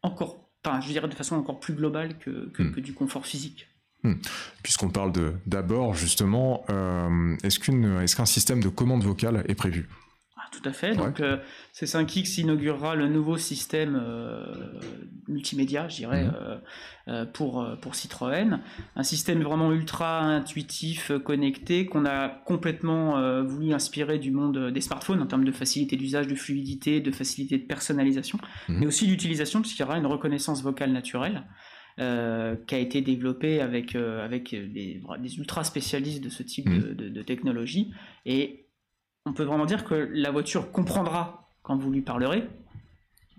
encore enfin, je dirais de façon encore plus globale que, que, du confort physique. Hmm. Puisqu'on parle d'abord, justement, euh, est-ce qu'un système de commande vocale est prévu? Tout à fait. Donc, euh, C5X inaugurera le nouveau système euh, multimédia, je dirais, mhm. euh, pour, pour Citroën. Un système vraiment ultra intuitif, connecté, qu'on a complètement voulu inspirer du monde des smartphones en termes de facilité d'usage, de fluidité, de facilité de personnalisation, mhm. mais aussi d'utilisation, puisqu'il y aura une reconnaissance vocale naturelle. Qui a été développée avec, avec des, ultra spécialistes de ce type mhm. de, de, technologie. Et on peut vraiment dire que la voiture comprendra quand vous lui parlerez,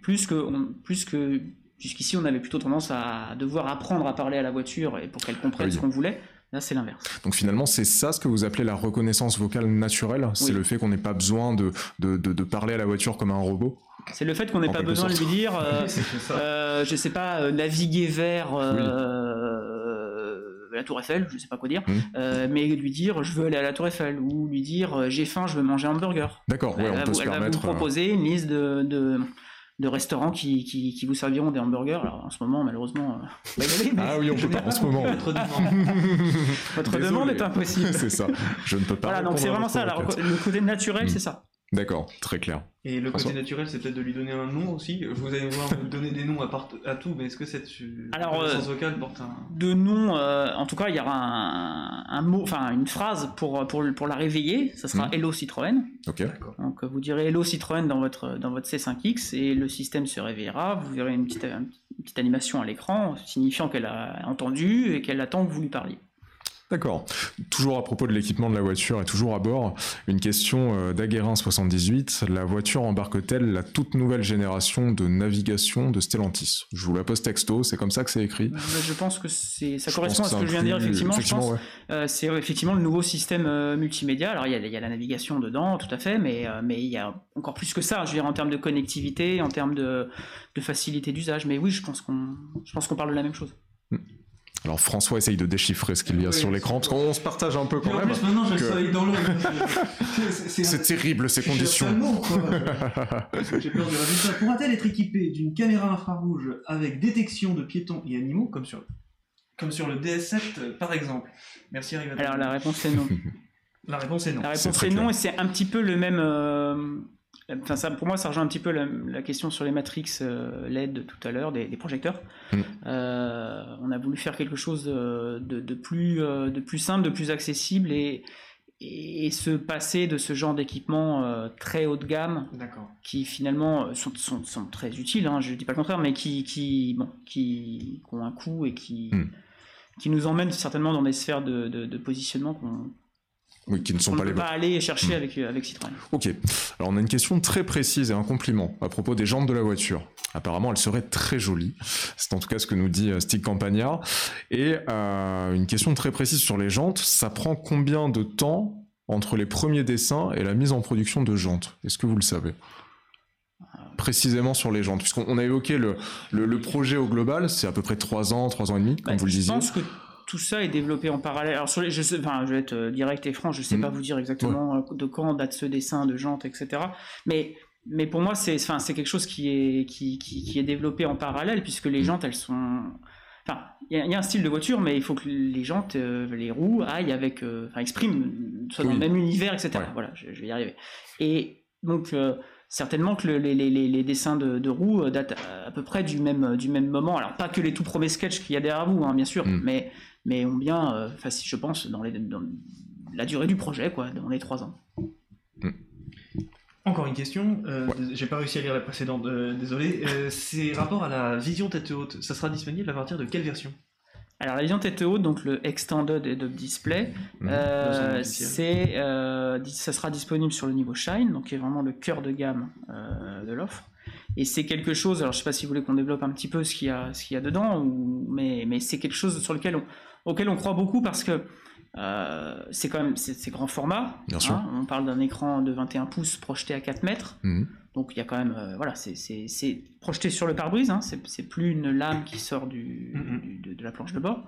plus que, plus que jusqu'ici on avait plutôt tendance à devoir apprendre à parler à la voiture et pour qu'elle comprenne ce qu'on voulait. Là, c'est l'inverse. Donc finalement, c'est ça ce que vous appelez la reconnaissance vocale naturelle? C'est le fait qu'on n'ait pas besoin de, de, parler à la voiture comme un robot? C'est le fait qu'on n'ait pas besoin de lui dire, euh, euh, je sais pas, euh, naviguer vers la Tour Eiffel, je sais pas quoi dire, mmh. euh, mais lui dire je veux aller à la Tour Eiffel ou lui dire euh, j'ai faim, je veux manger un hamburger. D'accord, ouais, on peut se elle va vous euh, proposer une liste de, de, restaurants qui, qui, vous serviront des hamburgers. Alors en ce moment, malheureusement, ah oui, on peut pas en ce moment. Votre demande, est impossible. c'est ça. Je ne peux pas. Voilà, donc c'est vraiment ça. le côté naturel, mmh. c'est ça. D'accord, très clair. Et le côté naturel, c'est peut-être de lui donner un nom aussi. Vous allez voir donner des noms à, part, à tout, mais est-ce que cette Alors, euh, vocale porte un. De nom, euh, en tout cas, il y aura un, mot, enfin une phrase pour, pour, pour la réveiller. Ça sera hmm. Hello Citroën. Ok. Donc vous direz Hello Citroën dans votre, dans votre C5X et le système se réveillera. Vous verrez une petite, une petite animation à l'écran signifiant qu'elle a entendu et qu'elle attend que vous lui parliez. D'accord. Toujours à propos de l'équipement de la voiture et toujours à bord, une question euh, d'Aguerin 78. La voiture embarque-t-elle la toute nouvelle génération de navigation de Stellantis? Je vous la pose texto, c'est comme ça que c'est écrit. Je pense que ça correspond à ce que je viens de dire, effectivement. Euh, c'est effectivement le nouveau système euh, multimédia. Alors il y, a, la navigation dedans, tout à fait, mais, mais il y a encore plus que ça, je veux dire, en termes de connectivité, en termes de, facilité d'usage. Mais oui, je pense qu'on parle de la même chose. Alors François essaye de déchiffrer ce qu'il y a sur l'écran, parce qu'on se partage un peu quand même. Plus, maintenant, je dans l'eau. C'est terrible ces conditions. J'ai peur du résultat. Pourra-t-elle être équipée d'une caméra infrarouge avec détection de piétons et animaux, comme sur, comme sur le DS7 par exemple Merci Alors la réponse est non. la réponse est non. La réponse est, non, et c'est un petit peu le même. Euh, Enfin, ça, pour moi, ça rejoint un petit peu la, question sur les matrix euh, LED tout à l'heure, des, projecteurs. Mm. Euh, on a voulu faire quelque chose de, plus, euh, de plus simple, de plus accessible et, et se passer de ce genre d'équipement très haut de gamme, qui finalement sont, sont, très utiles, hein, je ne dis pas le contraire, mais qui, qui, bon, qui, ont un coût et qui, mm. qui nous emmènent certainement dans des sphères de, de positionnement qu'on oui, qui ne sont on pas ne peut pas aller chercher hmm. avec, euh, avec Citroën. Ok. Alors on a une question très précise et un compliment à propos des jantes de la voiture. Apparemment, elle serait très jolie. C'est en tout cas ce que nous dit euh, Stig Campagnard. Et euh, une question très précise sur les jantes. Ça prend combien de temps entre les premiers dessins et la mise en production de jantes? Est-ce que vous le savez? Précisément sur les jantes Puisqu'on a évoqué le, le, projet au global, c'est à peu près 3 ans, 3 ans et demi, comme bah, vous le disiez. Je pense que tout ça est développé en parallèle. Alors sur les, je, enfin, je vais être euh, direct et franc, je sais mm. pas vous dire exactement euh, de quand date ce dessin de jantes, etc. Mais mais pour moi c'est enfin c'est quelque chose qui est qui, qui, est développé en parallèle puisque les jantes elles sont enfin il y, a un style de voiture mais il faut que les jantes euh, les roues aillent avec enfin expriment soit dans le même univers etc. Voilà je, vais y arriver. Et donc certainement que les, les, les, dessins de, de, roues datent à peu près du même, du même moment. Alors, pas que les tout premiers sketchs qu'il y a derrière vous, hein, bien sûr, mm. mais, mais ont bien, euh, je pense, dans, les, dans, la durée du projet, quoi, dans les trois ans. Mm. Encore une question, euh, j'ai pas réussi à lire la précédente, euh, désolé. c'est rapport à la vision tête haute, ça sera disponible à partir de quelle version? Alors la vision tête haute, donc le Extended Head-Up Display, mm. c'est, ça sera disponible sur le niveau Shine, donc qui est vraiment le cœur de gamme de l'offre. Et c'est quelque chose, alors je sais pas si vous voulez qu'on développe un petit peu ce qu'il y a, ce qu'il y a dedans, ou, mais, mais c'est quelque chose sur lequel on, auquel on croit beaucoup parce que euh, c'est quand même c'est grand format. Bien sûr. hein. on parle d'un écran de 21 pouces projeté à 4 mètres. Mhm. Donc il y a quand même, euh, voilà, c'est- c'est c'est projeté sur le pare-brise, hein. c'est c'est plus une lame qui sort du, Mhm. du- de, de la planche de bord.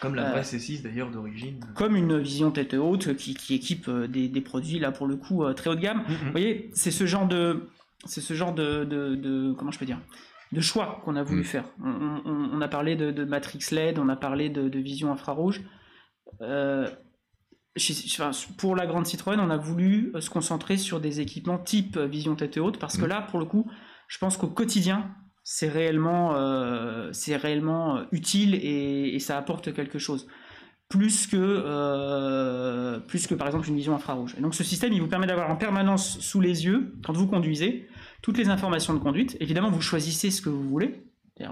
Comme la Euh, vraie C6 d'ailleurs d'origine. Comme une vision tête haute qui, qui équipe des, des produits, là pour le coup, très haut de gamme. Mhm. Vous voyez, c'est ce genre de, c'est ce genre de, de, de- comment je peux dire, de choix qu'on a voulu Mm. faire. On, on- on a parlé de, de Matrix LED, on a parlé de, de vision infrarouge. Euh, chez- pour la grande Citroën, on a voulu euh, se concentrer sur des équipements type euh, vision tête haute parce que Mm. là, pour le coup, je pense qu'au quotidien, c'est réellement, euh, c'est réellement utile et, et ça apporte quelque chose. Plus que, euh, plus que par exemple une vision infrarouge. Et donc ce système, il vous permet d'avoir en permanence sous les yeux, quand vous conduisez, toutes les informations de conduite. Évidemment, vous choisissez ce que vous voulez.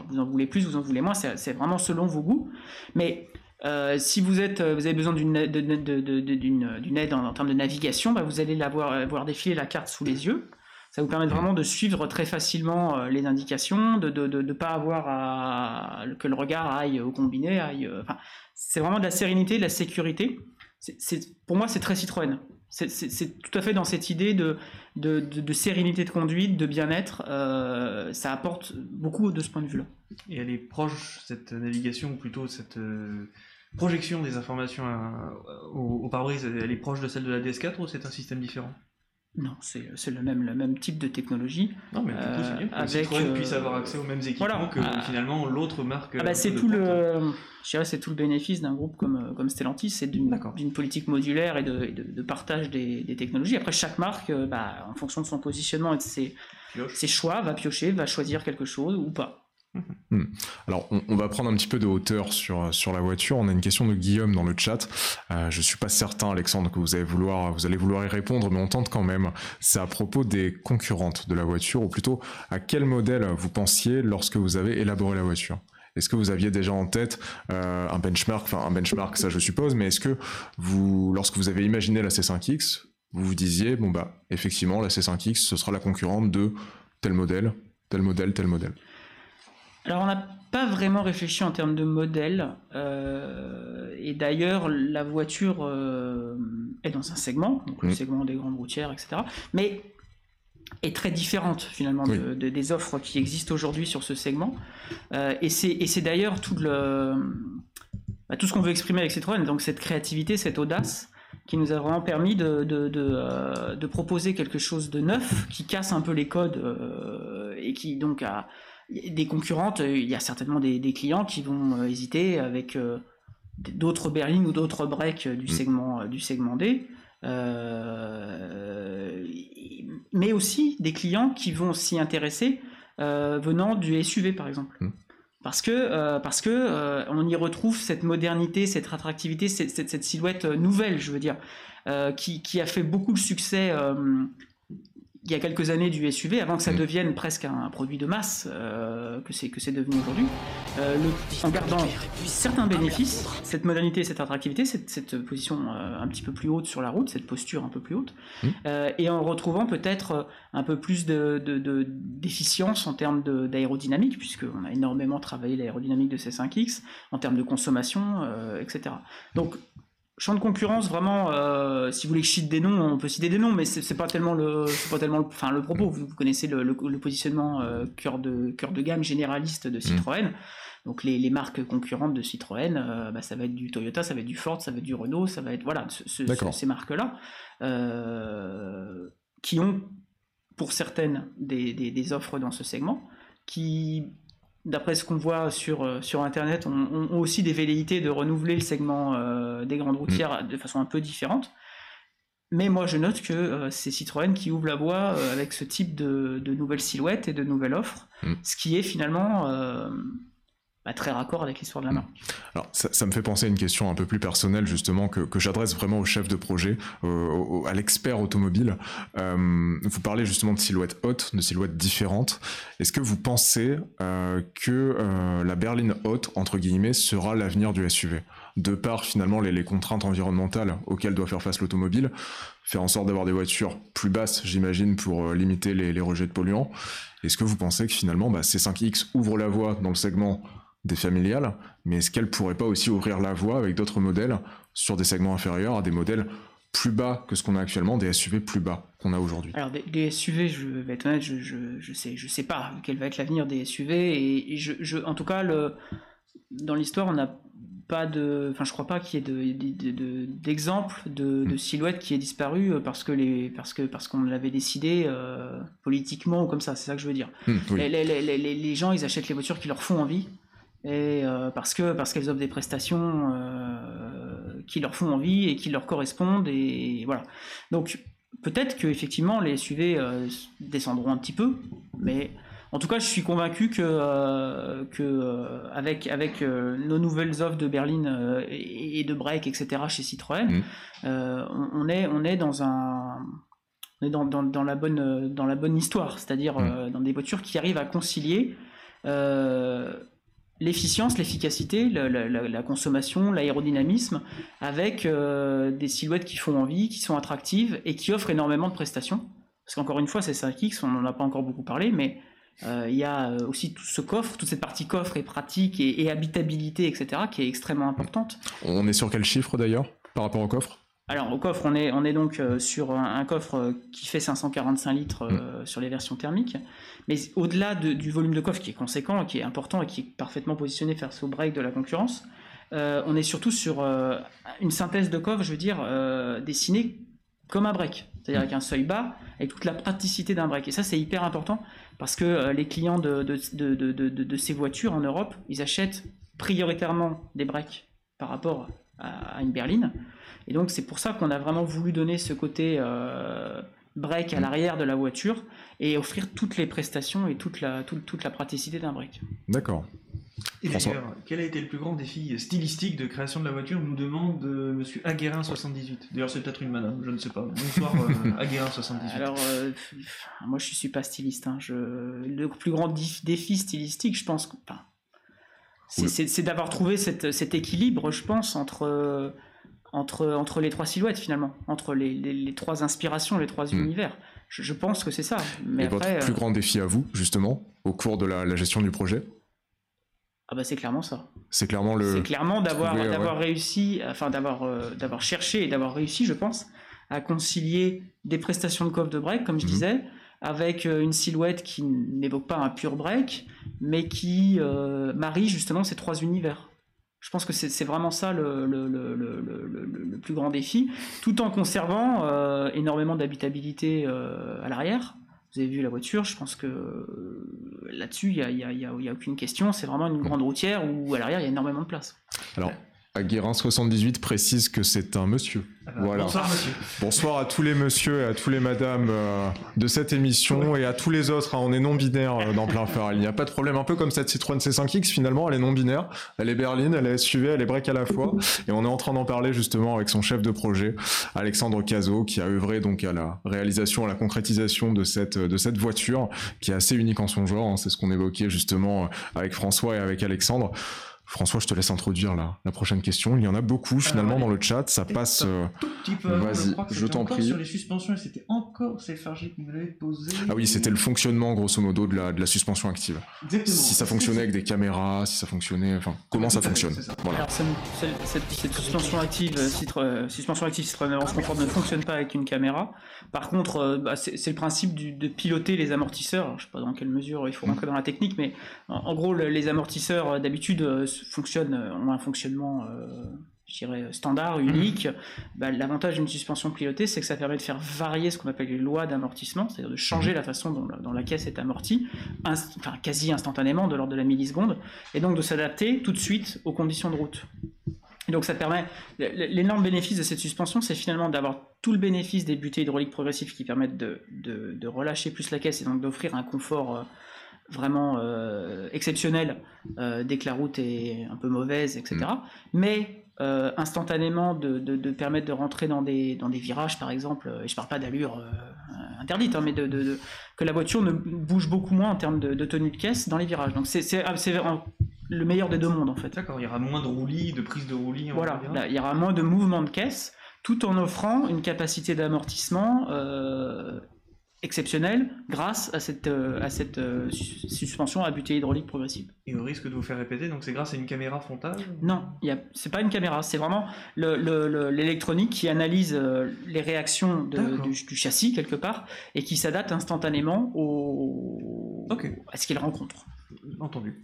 Vous en voulez plus, vous en voulez moins, c'est vraiment selon vos goûts. Mais euh, si vous, êtes, vous avez besoin d'une aide, en, en termes de navigation, bah, vous allez la voir, voir défiler la carte sous les yeux. Ça vous permet vraiment de suivre très facilement euh, les indications, de ne de, de pas avoir à, que le regard aille au combiné. Aille, euh, enfin, c'est vraiment de la sérénité, de la sécurité. Pour moi, c'est très Citroën. C'est- tout à fait dans cette idée de, de, sérénité de conduite, de bien-être. euh, ça apporte beaucoup de ce point de vue-là. Et elle est proche, cette navigation, ou plutôt cette euh, projection des informations à- au, au pare-brise, elle est proche de celle de la DS4 ou c'est un système différent? Non, c'est c'est le même, le même type de technologie. Non, mais du coup, Euh, c'est mieux que avec, Citroën euh, puisse avoir accès aux mêmes équipements voilà. que Ah. finalement l'autre marque. Ah bah, c'est tout le, je dirais, c'est tout le bénéfice d'un groupe comme, euh, comme Stellantis, c'est d'une politique modulaire et de, et de- de partage des, des technologies. Après, chaque marque, euh, bah, en fonction de son positionnement et de ses choix, va piocher, va choisir quelque chose ou pas. Alors, on, va prendre un petit peu de hauteur sur, sur la voiture. On a une question de Guillaume dans le chat. Euh, je suis pas certain, Alexandre, que vous allez vouloir, vous y répondre, mais on tente quand même. C'est à propos des concurrentes de la voiture, ou plutôt à quel modèle vous pensiez lorsque vous avez élaboré la voiture? Est-ce que vous aviez déjà en tête euh, un benchmark, enfin un benchmark, ça je suppose, mais est-ce que lorsque vous avez imaginé la C5X, vous vous disiez, bon bah, effectivement, la C5X, ce sera la concurrente de tel modèle, tel modèle, tel modèle? Alors, on n'a pas vraiment réfléchi en termes de modèle. euh, et d'ailleurs, la voiture euh, est dans un segment, donc le segment des grandes routières, etc. Mais est très différente finalement Oui. de- de- des offres qui existent aujourd'hui sur ce segment. Euh, et c'est et c'est d'ailleurs tout le bah, tout ce qu'on veut exprimer avec Citroën, donc cette créativité, cette audace qui nous a vraiment permis de, de, de, euh, de proposer quelque chose de neuf qui casse un peu les codes euh, et qui donc a des concurrentes, euh, il y a certainement des, des clients qui vont euh, hésiter avec euh, d'autres berlines ou d'autres breaks du, Mm. segment, du segment D. Euh, mais aussi des clients qui vont s'y intéresser euh, venant du SUV par exemple. Mm. Parce que, euh, parce que on y retrouve cette modernité, cette attractivité, cette, cette- cette silhouette nouvelle, je veux dire, qui, qui a fait beaucoup de succès il y a quelques années du SUV, avant que ça Mm. devienne presque un, produit de masse euh, que c'est que c'est devenu aujourd'hui. Euh, le- en gardant certains bénéfices, cette modernité, cette attractivité, cette, cette position euh, un petit peu plus haute sur la route, cette posture un peu plus haute, Mm. euh, et en retrouvant peut-être un peu plus de- de- de- d'efficience en termes d'aérodynamique, puisqu'on a énormément travaillé l'aérodynamique de ces 5X, en termes de consommation, euh, etc. Donc, champ de concurrence, vraiment, euh, si vous voulez que je cite des noms, on peut citer des noms, mais c'est pas tellement le, c'est pas tellement le, enfin, le propos. Vous, vous connaissez le, le- le positionnement euh, cœur, de, cœur de gamme généraliste de Citroën. Donc les, les marques concurrentes de Citroën, euh, bah, ça va être du Toyota, ça va être du Ford, ça va être du Renault, ça va être voilà ce- ce- D'accord. ces marques-là euh, qui ont pour certaines des, des- des offres dans ce segment, qui d'après ce qu'on voit sur, euh, sur Internet, ont, ont- aussi des velléités de renouveler le segment euh, des grandes routières de façon un peu différente. Mais moi, je note que euh, c'est Citroën qui ouvre la voie euh, avec ce type de, de nouvelles silhouettes et de nouvelles offres, Mm. ce qui est finalement très raccord avec l'histoire de la marque. Alors, ça, me fait penser à une question un peu plus personnelle, justement, que, j'adresse vraiment au chef de projet, euh, à l'expert automobile. Euh, vous parlez justement de silhouettes hautes, de silhouettes différentes. Est-ce que vous pensez euh, que la berline haute, entre guillemets, sera l'avenir du SUV De par, finalement, les, contraintes environnementales auxquelles doit faire face l'automobile, faire en sorte d'avoir des voitures plus basses, j'imagine, pour limiter les, rejets de polluants. Est-ce que vous pensez que finalement, bah, C5X ouvre la voie dans le segment des familiales, mais est-ce qu'elle pourrait pas aussi ouvrir la voie avec d'autres modèles sur des segments inférieurs à des modèles plus bas que ce qu'on a actuellement, des SUV plus bas qu'on a aujourd'hui? Alors des, des SUV, je vais être honnête, je, je, je sais, je sais pas quel va être l'avenir des SUV et, et je, je, en tout cas, le, dans l'histoire, on n'a pas de, enfin, je crois pas qu'il y ait de- de- de- d'exemple de, de, silhouette qui ait disparu euh, parce que les, parce que parce qu'on l'avait décidé euh, politiquement ou comme ça. C'est ça que je veux dire. Hmm, oui. Les, les- les- les- les gens, ils achètent les voitures qui leur font envie. Et euh, parce que parce qu'elles offrent des prestations euh, qui leur font envie et qui leur correspondent et voilà. Donc peut-être que effectivement les SUV euh, descendront un petit peu, mais en tout cas je suis convaincu que que avec avec nos nouvelles offres de berline et, et de break etc chez Citroën, euh, on, on est on est dans un on est dans, dans, dans la bonne dans la bonne histoire, c'est-à-dire euh, dans des voitures qui arrivent à concilier euh, l'efficience, l'efficacité, la, consommation, l'aérodynamisme, avec euh, des silhouettes qui font envie, qui sont attractives et qui offrent énormément de prestations. Parce qu'encore une fois, c'est 5X, on n'en a pas encore beaucoup parlé, mais euh, il y a euh, aussi tout ce coffre, toute cette partie coffre et pratique et, et habitabilité, etc., qui est extrêmement importante. On est sur quel chiffre d'ailleurs par rapport au coffre? Alors au coffre, on est, on est donc euh, sur un, un coffre euh, qui fait 545 litres euh, sur les versions thermiques. Mais au-delà de- du volume de coffre qui est conséquent, qui est important et qui est parfaitement positionné face au break de la concurrence, euh, on est surtout sur euh, une synthèse de coffre, je veux dire, dessinée comme un break. C'est-à-dire avec un seuil bas, avec toute la praticité d'un break. Et ça, c'est hyper important parce que les clients de, de, de, de, de- de ces voitures en Europe, ils achètent prioritairement des breaks par rapport à, à une berline. Et donc c'est pour ça qu'on a vraiment voulu donner ce côté euh, break à l'arrière de la voiture et offrir toutes les prestations et toute la, toute, toute la praticité d'un break. D'accord. Et d'ailleurs, quel a été le plus grand défi stylistique de création de la voiture nous demande euh, Monsieur Aguerin78. D'ailleurs, c'est peut-être une madame, je ne sais pas. Bonsoir, euh, Aguerin78. Alors euh, moi je suis pas styliste. hein. Je... Le plus grand défi stylistique, je pense, que- enfin, c'est d'avoir trouvé cette- cet équilibre, je pense, entre, euh, entre, entre les trois silhouettes finalement, entre les, les- les trois inspirations, les trois Hmm. univers. Je, je pense que c'est ça. Mais Et après, votre plus euh, grand défi à vous, justement, au cours de la, la gestion du projet? Ah bah c'est clairement ça. C'est clairement le. C'est clairement d'avoir d'avoir réussi, enfin d'avoir euh, d'avoir cherché et d'avoir réussi, je pense, à concilier des prestations de coffre de break, comme je Mhm. disais, avec euh, une silhouette qui n'évoque pas un pur break, mais qui euh, marie justement ces trois univers. Je pense que c'est vraiment ça le, plus grand défi, tout en conservant euh, énormément d'habitabilité euh, à l'arrière. Vous avez vu la voiture, je pense que euh, là-dessus, il n'y a, a aucune question. C'est vraiment une grande routière où à l'arrière, il y a énormément de place. Alors, Aguerin78 précise que c'est un monsieur. Ah bah, voilà. Bonsoir, monsieur. Bonsoir à tous les messieurs et à tous les madames euh, de cette émission et à tous les autres. hein. on est non binaire euh, dans plein phare. Il n'y a pas de problème. Un peu comme cette Citroën C5X, finalement, elle est non binaire. Elle est berline, elle est SUV, elle est break à la fois. Et on est en train d'en parler justement avec son chef de projet, Alexandre Cazot, qui a œuvré donc à la réalisation, à la concrétisation de cette, de cette voiture qui est assez unique en son genre. hein. C'est ce qu'on évoquait justement avec François et avec Alexandre. François, je te laisse introduire la, la prochaine question. Il y en a beaucoup finalement allez. dans le chat. Ça passe. euh, Tout petit peu Vas-y, je t'en prie. sur les suspensions et c'était encore ces qui me l'avaient posé. Ah oui, c'était le fonctionnement grosso modo de la, de la suspension active. Exactement. Si ça fonctionnait avec des caméras, si ça fonctionnait, enfin, comment ça fonctionne c'est ça. Voilà. Alors, ça ne- celle- cette, cette suspension active, euh, Citro- euh, suspension active Citroën Avance Confort ne fonctionne pas avec une caméra. Par contre, euh, bah, c'est le principe du- de piloter les amortisseurs. Alors, je sais pas dans quelle mesure il faut rentrer dans la technique, mais en, en gros, le- les amortisseurs euh, d'habitude euh, fonctionnent, euh, ont un fonctionnement. euh, je dirais standard, unique. Bah, L'avantage d'une suspension pilotée, c'est que ça permet de faire varier ce qu'on appelle les lois d'amortissement, c'est-à-dire de changer la façon dont la, dont la caisse est amortie, inst- enfin quasi instantanément, de l'ordre de la milliseconde, et donc de s'adapter tout de suite aux conditions de route. Et donc ça permet, l'énorme bénéfice de cette suspension, c'est finalement d'avoir tout le bénéfice des butées hydrauliques progressives qui permettent de, de- de relâcher plus la caisse et donc d'offrir un confort euh, vraiment euh, exceptionnel euh, dès que la route est un peu mauvaise, etc. Mm. Mais euh, instantanément de, de- de permettre de rentrer dans des, dans des virages, par exemple, et je parle pas d'allure interdite, hein, mais de, que la voiture ne bouge beaucoup moins en termes de, tenue de caisse dans les virages. Donc c'est vraiment le meilleur des deux mondes en fait. D'accord, il y aura moins de roulis, de prise de roulis. Voilà, là, il y aura moins de mouvement de caisse, tout en offrant une capacité d'amortissement euh, exceptionnelle grâce à cette, euh, à cette euh, sus- suspension à butée hydraulique progressive. Et au risque de vous faire répéter, donc c'est grâce à une caméra frontale Non, c'est pas une caméra, c'est vraiment le- le- le- l'électronique qui analyse euh, les réactions de- du, du châssis quelque part et qui s'adapte instantanément au, Ok. à ce qu'il rencontre. Entendu.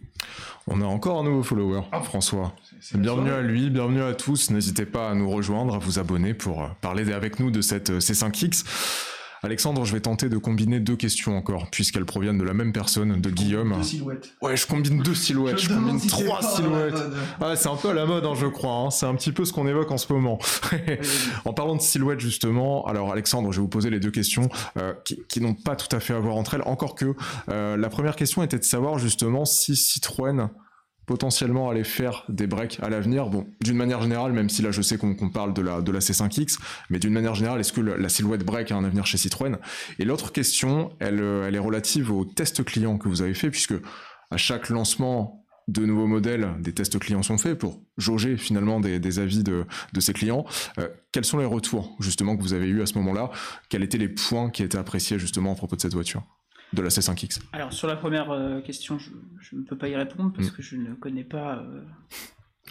On a encore un nouveau follower, François. C'est la Bienvenue à lui, bienvenue à tous. N'hésitez pas à nous rejoindre, à vous abonner pour parler avec nous de cette euh, C5X. Alexandre, je vais tenter de combiner deux questions encore, puisqu'elles proviennent de la même personne, de Guillaume. Deux silhouettes. Ouais, je combine deux silhouettes, je, combine si trois silhouettes. Ah, c'est un peu à la mode, hein, je crois. hein. C'est un petit peu ce qu'on évoque en ce moment. En parlant de silhouette justement, alors Alexandre, je vais vous poser les deux questions euh, qui, qui n'ont pas tout à fait à voir entre elles, encore que euh, la première question était de savoir justement si Citroën potentiellement allait faire des breaks à l'avenir. Bon, d'une manière générale, même si là je sais qu'on parle de la, de la C5X, mais d'une manière générale, est-ce que la silhouette break a un avenir chez Citroën? Et l'autre question, elle, euh, elle est relative au test client que vous avez fait, puisque à chaque lancement de nouveaux modèles, des tests clients sont faits pour jauger finalement des, avis de, ces clients. Euh, quels sont les retours justement que vous avez eu à ce moment-là? Quels étaient les points qui étaient appréciés justement à propos de cette voiture, de la C5X Alors sur la première euh, question, je, je ne peux pas y répondre parce Mm. que je ne connais pas euh,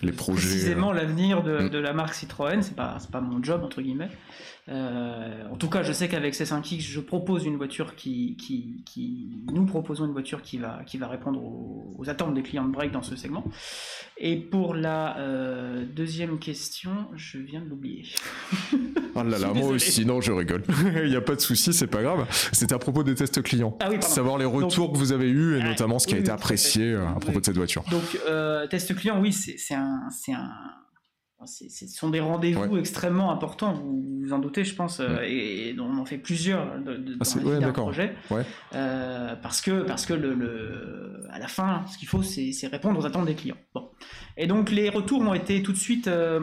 Les projets. précisément l'avenir de, Mm. de la marque Citroën. C'est pas c'est pas mon job entre guillemets. Euh, en tout cas, je sais qu'avec C5X, je propose une voiture qui, qui, qui nous proposons une voiture qui va qui va répondre aux, aux attentes des clients de break dans ce segment. Et pour la euh, deuxième question, je viens de l'oublier. Ah là là, moi aussi, non, je rigole. Il n'y a pas de souci, c'est pas grave. C'était à propos des tests clients. Ah oui. Savoir les retours que vous avez eus et Ah, notamment ce qui a été apprécié euh, à propos Oui. de cette voiture. Donc, euh, test client, oui, c'est un, c'est un, ce sont des rendez-vous extrêmement importants. Vous vous en doutez, je pense, euh, et, on en fait plusieurs de, de- dans vie ouais, d'un projet. Euh, parce que, parce que le, le- à la fin, ce qu'il faut, c'est répondre aux attentes des clients. Bon. Et donc, les retours ont été tout de suite euh,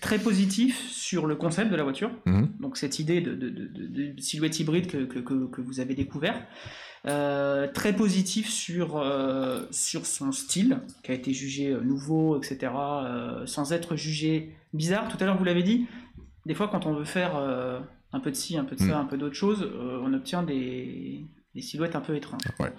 très positifs sur le concept de la voiture Mhm. donc cette idée de, de- de- de- de silhouette hybride que, que- que- que vous avez découvert. Euh, très positif sur, euh, sur son style, qui a été jugé euh, nouveau, etc., euh, sans être jugé bizarre. Tout à l'heure, vous l'avez dit, des fois, quand on veut faire un peu de ci, un peu de ça, Mm. un peu d'autre chose, on obtient des, des silhouettes un peu étranges. Ouais.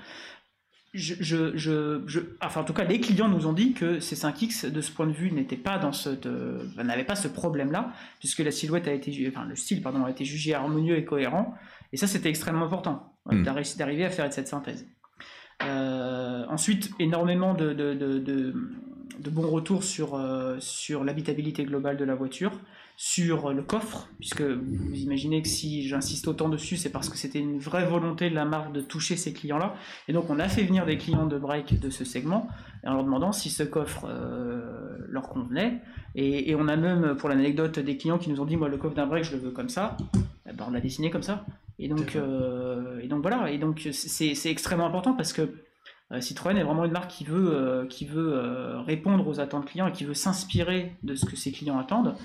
Je, je, je, je- enfin, en tout cas, les clients nous ont dit que ces 5X, de ce point de vue, n'était pas dans cette, euh, n'avait pas ce problème-là, puisque la silhouette a été, enfin, le style, pardon, a été jugé harmonieux et cohérent. Et ça, c'était extrêmement important, euh, Mm. d'arri- d'arriver à faire cette synthèse. Euh, ensuite, énormément de, de, de, de- bons retours sur, euh, sur l'habitabilité globale de la voiture, sur le coffre, puisque vous imaginez que si j'insiste autant dessus, c'est parce que c'était une vraie volonté de la marque de toucher ces clients-là. Et donc, on a fait venir des clients de break de ce segment en leur demandant si ce coffre euh, leur convenait. Et, et on a même, pour l'anecdote, des clients qui nous ont dit Moi, le coffre d'un break, je le veux comme ça. Eh ben, on l'a dessiné comme ça. Et donc, D'accord. euh, et donc voilà. Et donc, c'est extrêmement important parce que euh, Citroën est vraiment une marque qui veut, euh, qui veut euh, répondre aux attentes clients et qui veut s'inspirer de ce que ses clients attendent.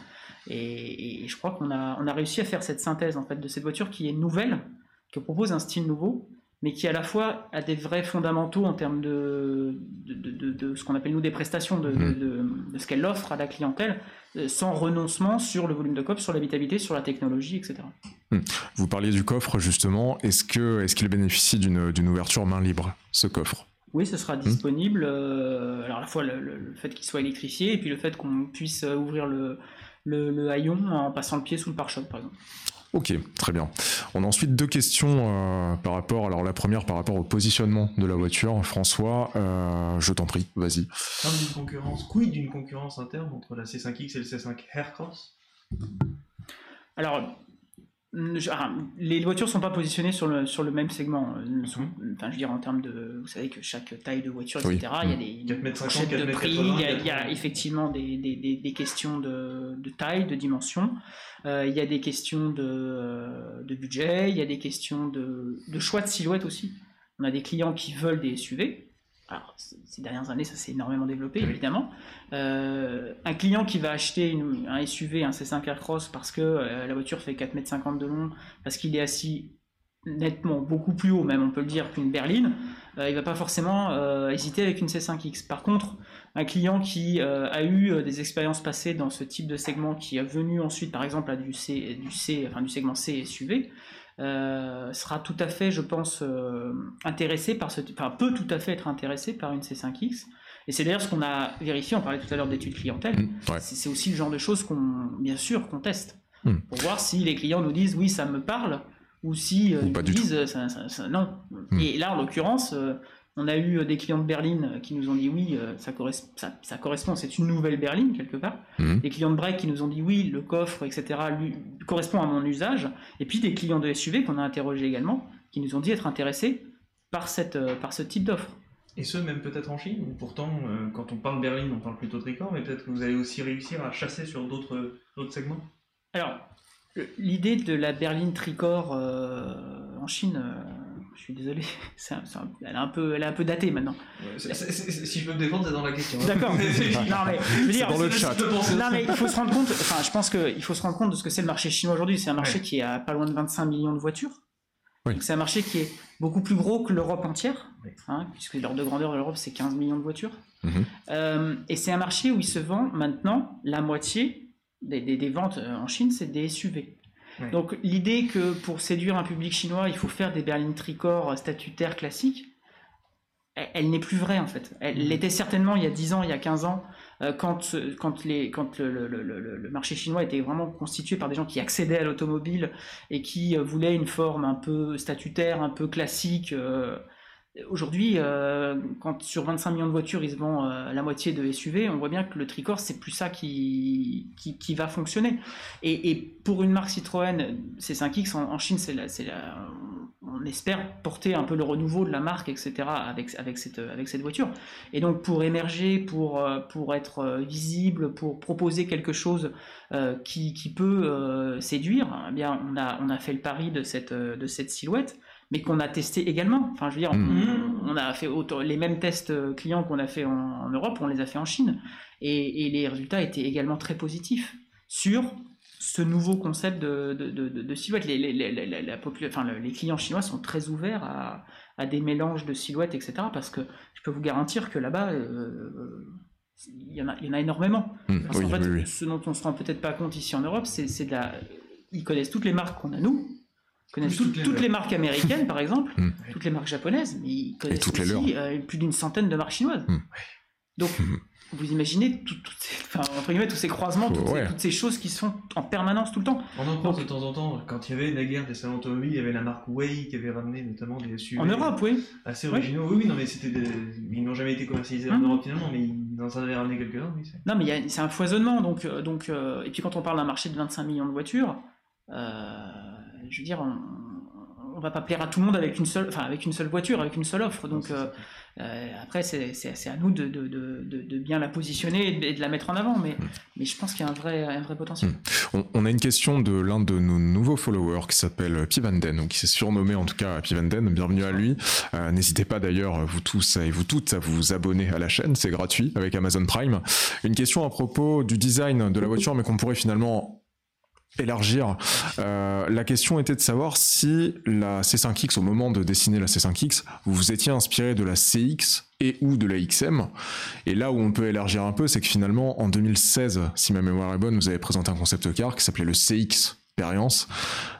Et, et je crois qu'on a, on a réussi à faire cette synthèse en fait de cette voiture qui est nouvelle, qui propose un style nouveau, mais qui à la fois a des vrais fondamentaux en termes de, de, de- de- de ce qu'on appelle nous des prestations, de, de- de- ce qu'elle offre à la clientèle, euh, sans renoncement sur le volume de COP, sur l'habitabilité, sur la technologie, etc. Vous parliez du coffre justement. Est-ce que est-ce qu'il bénéficie d'une ouverture main libre, ce coffre? Oui, ce sera disponible. euh, alors à la fois le, le- le fait qu'il soit électrifié et puis le fait qu'on puisse euh, ouvrir le, le, le haillon en passant le pied sous le pare-choc, par exemple. Ok, très bien. On a ensuite deux questions euh, par rapport. Alors la première par rapport au positionnement de la voiture. François, euh, je t'en prie, vas-y. Parle d'une concurrence, quid d'une concurrence interne entre la C5X et le C5 Aircross? Alors, ah, les voitures ne sont pas positionnées sur le, sur le même segment. Elles sont- Enfin, je veux dire, en termes de. Vous savez que chaque taille de voiture, Oui. etc., il y a des 4 mètres 50, fourchettes 4 de prix, 80, il y a, il y a 80. effectivement des, des- des- des questions de, de taille, de dimension, Euh, il y a des questions de, euh, de budget, il y a des questions de, de choix de silhouette aussi. On a des clients qui veulent des SUV. Alors, ces dernières années, ça s'est énormément développé, évidemment. Euh, un client qui va acheter un SUV, un C5 Aircross, parce que euh, la voiture fait 4,50 m de long, parce qu'il est assis nettement beaucoup plus haut, même on peut le dire, qu'une berline, euh, il va pas forcément euh, hésiter avec une C5X. Par contre, un client qui a eu des expériences passées dans ce type de segment, qui est venu ensuite, par exemple, à du C, du C, enfin du segment C SUV, sera tout à fait, je pense, intéressé par ce, enfin peut tout à fait être intéressé par une C5X. Et c'est d'ailleurs ce qu'on a vérifié. On parlait tout à l'heure d'études clientèle. Mmh, c'est aussi le genre de choses qu'on, bien sûr, qu'on teste mmh. pour voir si les clients nous disent oui, ça me parle ou si euh, ils disent ça, ça, non. Hmm. Et là, en l'occurrence, euh, on a eu euh, des clients de Berlin qui nous ont dit oui, ça, correspond, ça, correspond, c'est une nouvelle berline quelque part. Hmm. Des clients de break qui nous ont dit oui, le coffre, etc. Lui, correspond à mon usage. Et puis des clients de SUV qu'on a interrogés également, qui nous ont dit être intéressés par, cette, par ce type d'offre. Et ce, même peut-être en Chine, où pourtant, quand on parle berline, on parle plutôt Tricor, mais peut-être que vous allez aussi réussir à chasser sur d'autres segments? Alors, L'idée de la berline tricor euh, en Chine, euh, je suis désolé, elle, est un peu, elle est un peu datée maintenant. si je peux me défendre, c'est dans la question. Hein. D'accord. non mais je veux dire, dans le chat. Non mais il faut se rendre compte. Enfin, je pense qu'il faut se rendre compte de ce que c'est le marché chinois aujourd'hui. C'est un marché qui est à pas loin de 25 millions de voitures. c'est un marché qui est beaucoup plus gros que l'Europe entière, hein, puisque l'ordre de grandeur de l'Europe c'est 15 millions de voitures. Mhm. Euh, et c'est un marché où il se vend maintenant la moitié des, ventes euh, en Chine, c'est des SUV. Donc l'idée que pour séduire un public chinois, il faut faire des berlines tricorps statutaires classiques, elle, n'est plus vraie en fait. Elle mm. l'était certainement il y a 10 ans, il y a 15 ans, euh, quand, quand, les, quand le, le, marché chinois était vraiment constitué par des gens qui accédaient à l'automobile et qui euh, voulaient une forme un peu statutaire, un peu classique. Aujourd'hui, euh, quand sur 25 millions de voitures, ils se vendent euh, la moitié de SUV, on voit bien que le Tricor, c'est plus ça qui, qui, va fonctionner. Et, pour une marque Citroën, C5X en, Chine, on espère porter un peu le renouveau de la marque, etc., avec, avec, cette, avec cette voiture. Et donc, pour émerger, pour, euh, pour être visible, pour proposer quelque chose qui, qui, peut séduire, eh bien, on a, on a fait le pari de cette, de cette silhouette mais qu'on a testé également. Enfin, je veux dire, hmm. on, a fait les mêmes tests euh, clients qu'on a fait en, Europe, on les a fait en Chine, et, les résultats étaient également très positifs sur ce nouveau concept de, de, silhouette. Les, les, la enfin, les clients chinois sont très ouverts à, à, des mélanges de silhouettes, etc. Parce que je peux vous garantir que là-bas, euh, il, y en a, il y en a énormément. Hmm. en fait, ce dont on ne se rend peut-être pas compte ici en Europe, c'est de la... Ils connaissent toutes les marques qu'on a nous, connaissent toutes, les... marques américaines, par exemple, hmm. toutes les marques japonaises, mais ils connaissent aussi euh, plus d'une centaine de marques chinoises. Hmm. Donc, hmm. vous imaginez tout, ces, entre guillemets, tous ces croisements, toutes, ces, choses qui sont en permanence tout le temps. On en pense de temps en temps, quand il y avait la guerre des salons automobiles, il y avait la marque Way qui avait ramené notamment des SUV. En Europe, oui. Assez originaux. Oui, oui, non, mais c'était ils n'ont jamais été commercialisés en Europe finalement, mais ils en avaient ramené quelques-uns. Oui, non, mais c'est un foisonnement. Donc, euh, donc, euh, et puis quand on parle d'un marché de 25 millions de voitures, je veux dire, on, ne va pas plaire à tout le monde avec une seule, enfin avec une seule voiture, avec une seule offre. Donc euh, euh, après, c'est à nous de, de, bien la positionner et de, la mettre en avant. Mais, mais je pense qu'il y a un vrai, un vrai potentiel. Mm. On, a une question de l'un de nos nouveaux followers qui s'appelle Pivanden, ou qui s'est surnommé en tout cas Pivanden. Bienvenue à lui. Euh, n'hésitez pas d'ailleurs, vous tous et vous toutes, à vous abonner à la chaîne. C'est gratuit avec Amazon Prime. Une question à propos du design de la voiture, mais qu'on pourrait finalement élargir. Euh, la question était de savoir si la C5X, au moment de dessiner la C5X, vous vous étiez inspiré de la CX et ou de la XM. Et là où on peut élargir un peu, c'est que finalement, en 2016, si ma mémoire est bonne, vous avez présenté un concept car qui s'appelait le CX Experience.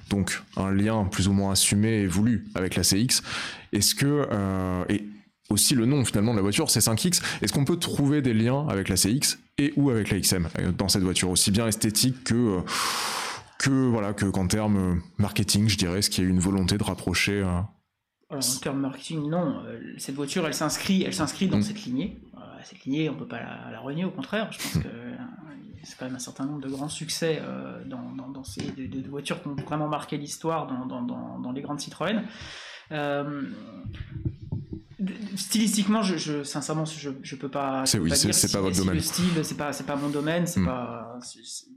Donc un lien plus ou moins assumé et voulu avec la CX. Est-ce que... Euh, et aussi le nom finalement de la voiture, C5X, est-ce qu'on peut trouver des liens avec la CX et ou avec la XM euh, dans cette voiture, aussi bien esthétique que que voilà que qu'en termes marketing, je dirais, ce qu'il y a une volonté de rapprocher. Euh, en termes marketing, non. Euh, cette voiture, elle s'inscrit, elle s'inscrit dans mm. cette lignée. Euh, cette lignée, on peut pas la, renier, au contraire. Je pense mm. que c'est quand même un certain nombre de grands succès dans, dans, ces de, voitures qui ont vraiment marqué l'histoire dans, dans, les grandes Citroën. Stylistiquement, je, je, sincèrement, je, je peux pas. C'est oui, c'est pas votre domaine. Le style, c'est pas, c'est pas mon domaine, c'est hmm. pas.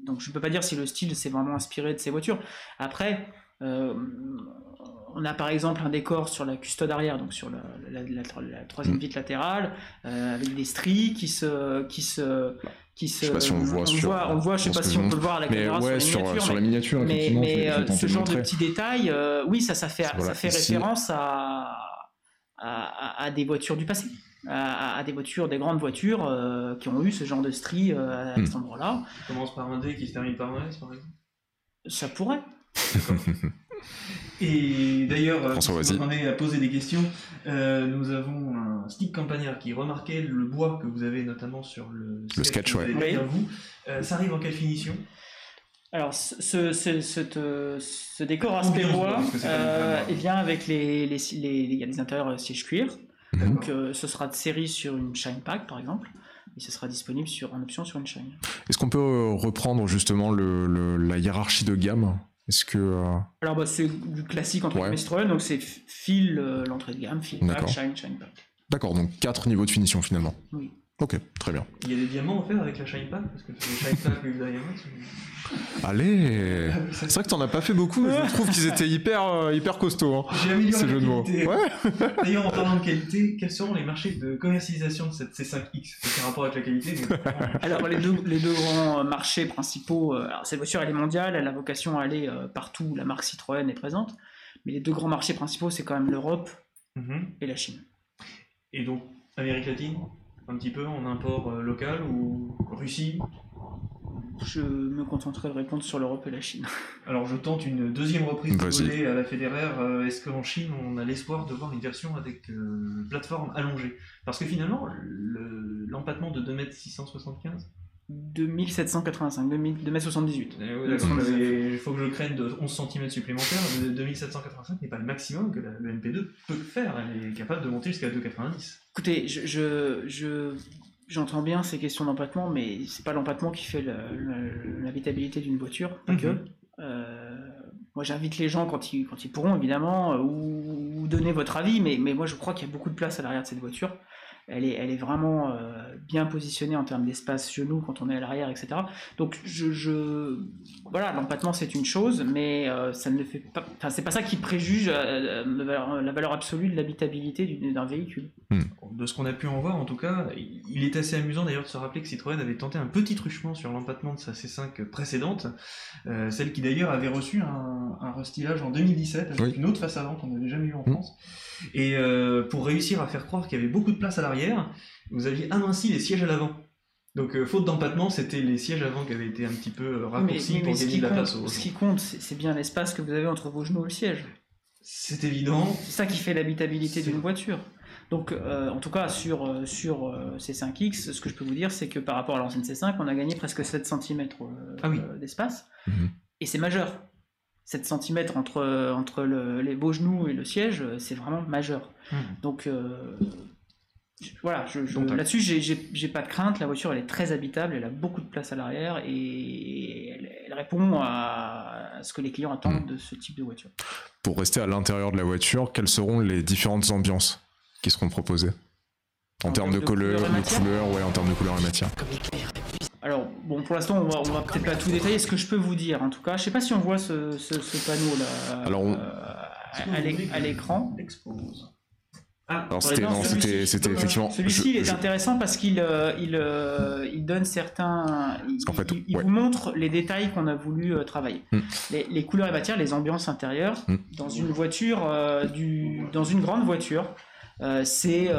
donc, je peux pas dire si le style s'est vraiment inspiré de ces voitures. Après, euh, on a par exemple un décor sur la custode arrière, donc sur la, la- la- la troisième Mm. vitre latérale, euh, avec des stries qui se, qui se, qui se. Je sais pas si on le voit sur- voit, on voit, je sais pas si on peut le voir à la Mais caméra ouais, sur sur, la miniature, sur mais- miniature, mais, effectivement, mais, je vais euh, ce genre de petits détails, euh, oui, ça, ça fait, Voilà, ça fait référence à, à, à- à des voitures du passé, à, des voitures, des grandes voitures euh, qui ont eu ce genre de stries euh, à Hmm. cet endroit-là. Ça commence par un D qui se termine par un S, par exemple. Ça pourrait. Et d'ailleurs, euh, on est à poser des questions, euh, nous avons un stick campagnard qui remarquait le bois que vous avez notamment sur le, Le sketch, vous ouais. Oui. derrière vous. Euh, ça arrive en quelle finition Alors, ce, ce, ce, euh, ce décor pas euh, il vient avec les, les, les, il y a des intérieurs euh, siège cuir. Mhm. Donc, euh, ce sera de série sur une Shine Pack, par exemple, et ce sera disponible sur, en option sur une Shine. Est-ce qu'on peut reprendre justement le, le- la hiérarchie de gamme? Est-ce que. euh, Alors, bah, c'est du classique entre Ouais. guillemets donc c'est fil l'entrée de gamme, fil Pack, D'accord. Shine, Shine Pack. D'accord, donc quatre niveaux de finition finalement. Oui. Ok, très bien. Il y a des diamants offerts avec la Shine Pack Parce que les Shine Pack et les Diamonds. sont- Allez C'est vrai que t'en as pas fait beaucoup, mais je trouve qu'ils étaient hyper, euh, hyper costauds. hein, J'ai amélioré ces la jeux de mots. qualité. Ouais D'ailleurs, en parlant de qualité, quels seront les marchés de commercialisation de cette C5X C'est un rapport avec la qualité, mais Alors les deux, les deux grands marchés principaux, euh, alors cette voiture elle est mondiale, elle a vocation à aller euh, partout où la marque Citroën est présente, mais les deux grands marchés principaux c'est quand même l'Europe Mhm. et la Chine. Et donc, Amérique latine? Un petit peu en import euh, local ou Russie? Je me contenterai de répondre sur l'Europe et la Chine. Alors je tente une deuxième reprise de à la Federer. Euh, Est-ce qu'en Chine on a l'espoir de voir une version avec euh, plateforme allongée? Parce que finalement, le- l'empattement de 2m675, 2785, 2000 2m78. il faut que je craigne de 11 cm supplémentaires. Le 2785 n'est pas le maximum que la- le MP2 peut faire. Elle est capable de monter jusqu'à 2,90. Écoutez, je, je, je- j'entends bien ces questions d'empattement, mais c'est pas l'empattement qui fait l'habitabilité d'une voiture, pas Mhm. que. Euh, moi, j'invite les gens quand ils, quand ils pourront, évidemment, euh, ou, ou donner votre avis, mais, mais moi, je crois qu'il y a beaucoup de place à l'arrière de cette voiture. Elle est, elle est vraiment euh, bien positionnée en termes d'espace genoux quand on est à l'arrière, etc. Donc, je, je- voilà, l'empattement c'est une chose, mais euh, ça ne fait pas. Enfin, c'est pas ça qui préjuge euh, la, valeur, la valeur absolue de l'habitabilité d'un véhicule. De ce qu'on a pu en voir, en tout cas, il est assez amusant d'ailleurs de se rappeler que Citroën avait tenté un petit truchement sur l'empattement de sa C5 précédente, euh, celle qui d'ailleurs avait reçu un, un restylage en 2017 avec Oui. une autre face avant qu'on n'avait jamais eu en Mm. France. Et euh, pour réussir à faire croire qu'il y avait beaucoup de place à l'arrière, vous aviez aminci les sièges à l'avant. Donc euh, faute d'empattement, c'était les sièges avant qui avaient été un petit peu euh, raccourcis Mais- mais pour ce gagner qui de la compte, place au ce qui compte, c'est bien l'espace que vous avez entre vos genoux et le siège. C'est évident. C'est ça qui fait l'habitabilité d'une voiture. Donc, euh, en tout cas, sur, sur euh, C5X, ce que je peux vous dire, c'est que par rapport à l'ancienne C5, on a gagné presque 7 cm Ah oui. d'espace. Mhm. Et c'est majeur. 7 cm entre, entre le- les beaux genoux et le siège, c'est vraiment majeur. Mhm. Donc, euh, voilà, je- je- Donc, là-dessus, j'ai- j'ai j'ai pas de crainte. La voiture, elle est très habitable, elle a beaucoup de place à l'arrière et elle, elle répond à, ce que les clients attendent de ce type de voiture. Pour rester à l'intérieur de la voiture, quelles seront les différentes ambiances qui seront proposées En, En termes de, couleur, et de matière couleur, ouais, en termes de couleur et matière. Alors, bon, pour l'instant, on va, on va peut-être pas tout détailler. Ce que je peux vous dire, en tout cas, je sais pas si on voit ce, ce- ce panneau-là Alors, on- euh, à l'écran. Ah, non, c'était effectivement. Celui-ci, il est je- intéressant parce qu'il euh, il, euh, il donne certains. Il, qu'en fait, il- il ouais. vous montre les détails qu'on a voulu euh, travailler. Hmm. Les, les couleurs et matières, les ambiances intérieures. Hmm. Dans une voiture, du, dans une grande voiture, c'est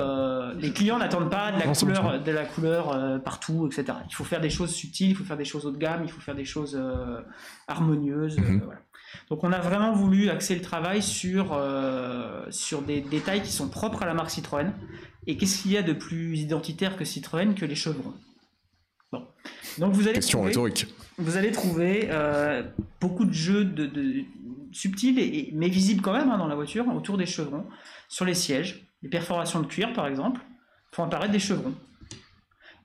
les clients n'attendent pas de la Non, couleur, de la couleur partout, etc. Il faut faire des choses subtiles, il faut faire des choses haut de gamme, il faut faire des choses harmonieuses. Mhm. voilà. Donc on a vraiment voulu axer le travail sur, euh, sur des détails qui sont propres à la marque Citroën. Et qu'est-ce qu'il y a de plus identitaire que Citroën que les chevrons? Bon. Donc vous allez Question trouver, rhétorique. vous allez trouver euh, beaucoup de jeux de, de- subtils, et, mais visibles quand même hein, dans la voiture, autour des chevrons, sur les sièges, les perforations de cuir par exemple, font apparaître des chevrons.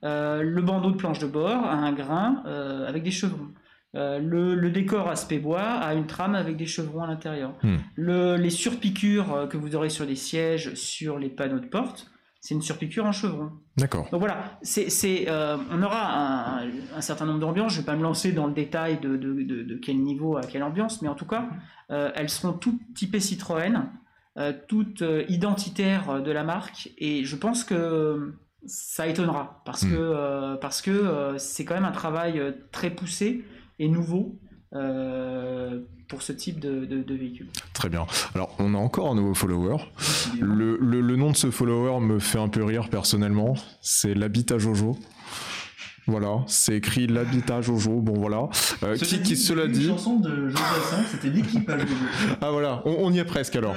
Euh, le bandeau de planche de bord a un grain euh, avec des chevrons. Euh, le, le décor aspect bois a une trame avec des chevrons à l'intérieur. Hmm. Le- les surpiqûres euh, que vous aurez sur les sièges, sur les panneaux de porte, c'est une surpiqûre en chevron. D'accord. Donc voilà, c'est, c'est, euh, on aura un, un certain nombre d'ambiances. Je ne vais pas me lancer dans le détail de, de, de, de quel niveau à quelle ambiance, mais en tout cas, euh, elles seront toutes typées Citroën, toutes identitaires de la marque, et je pense que ça étonnera parce Mm. que parce que c'est quand même un travail très poussé et nouveau euh, pour ce type de, de, de véhicule. Très bien. Alors, on a encore un nouveau follower. Le, le- le nom de ce follower me fait un peu rire personnellement. C'est l'habitat Jojo. Voilà, c'est écrit l'habitat Jojo. Bon, voilà. Euh, qui, qui, cela une dit. chanson de c'était l'équipage Jojo. Ah, voilà, on, on y est presque alors.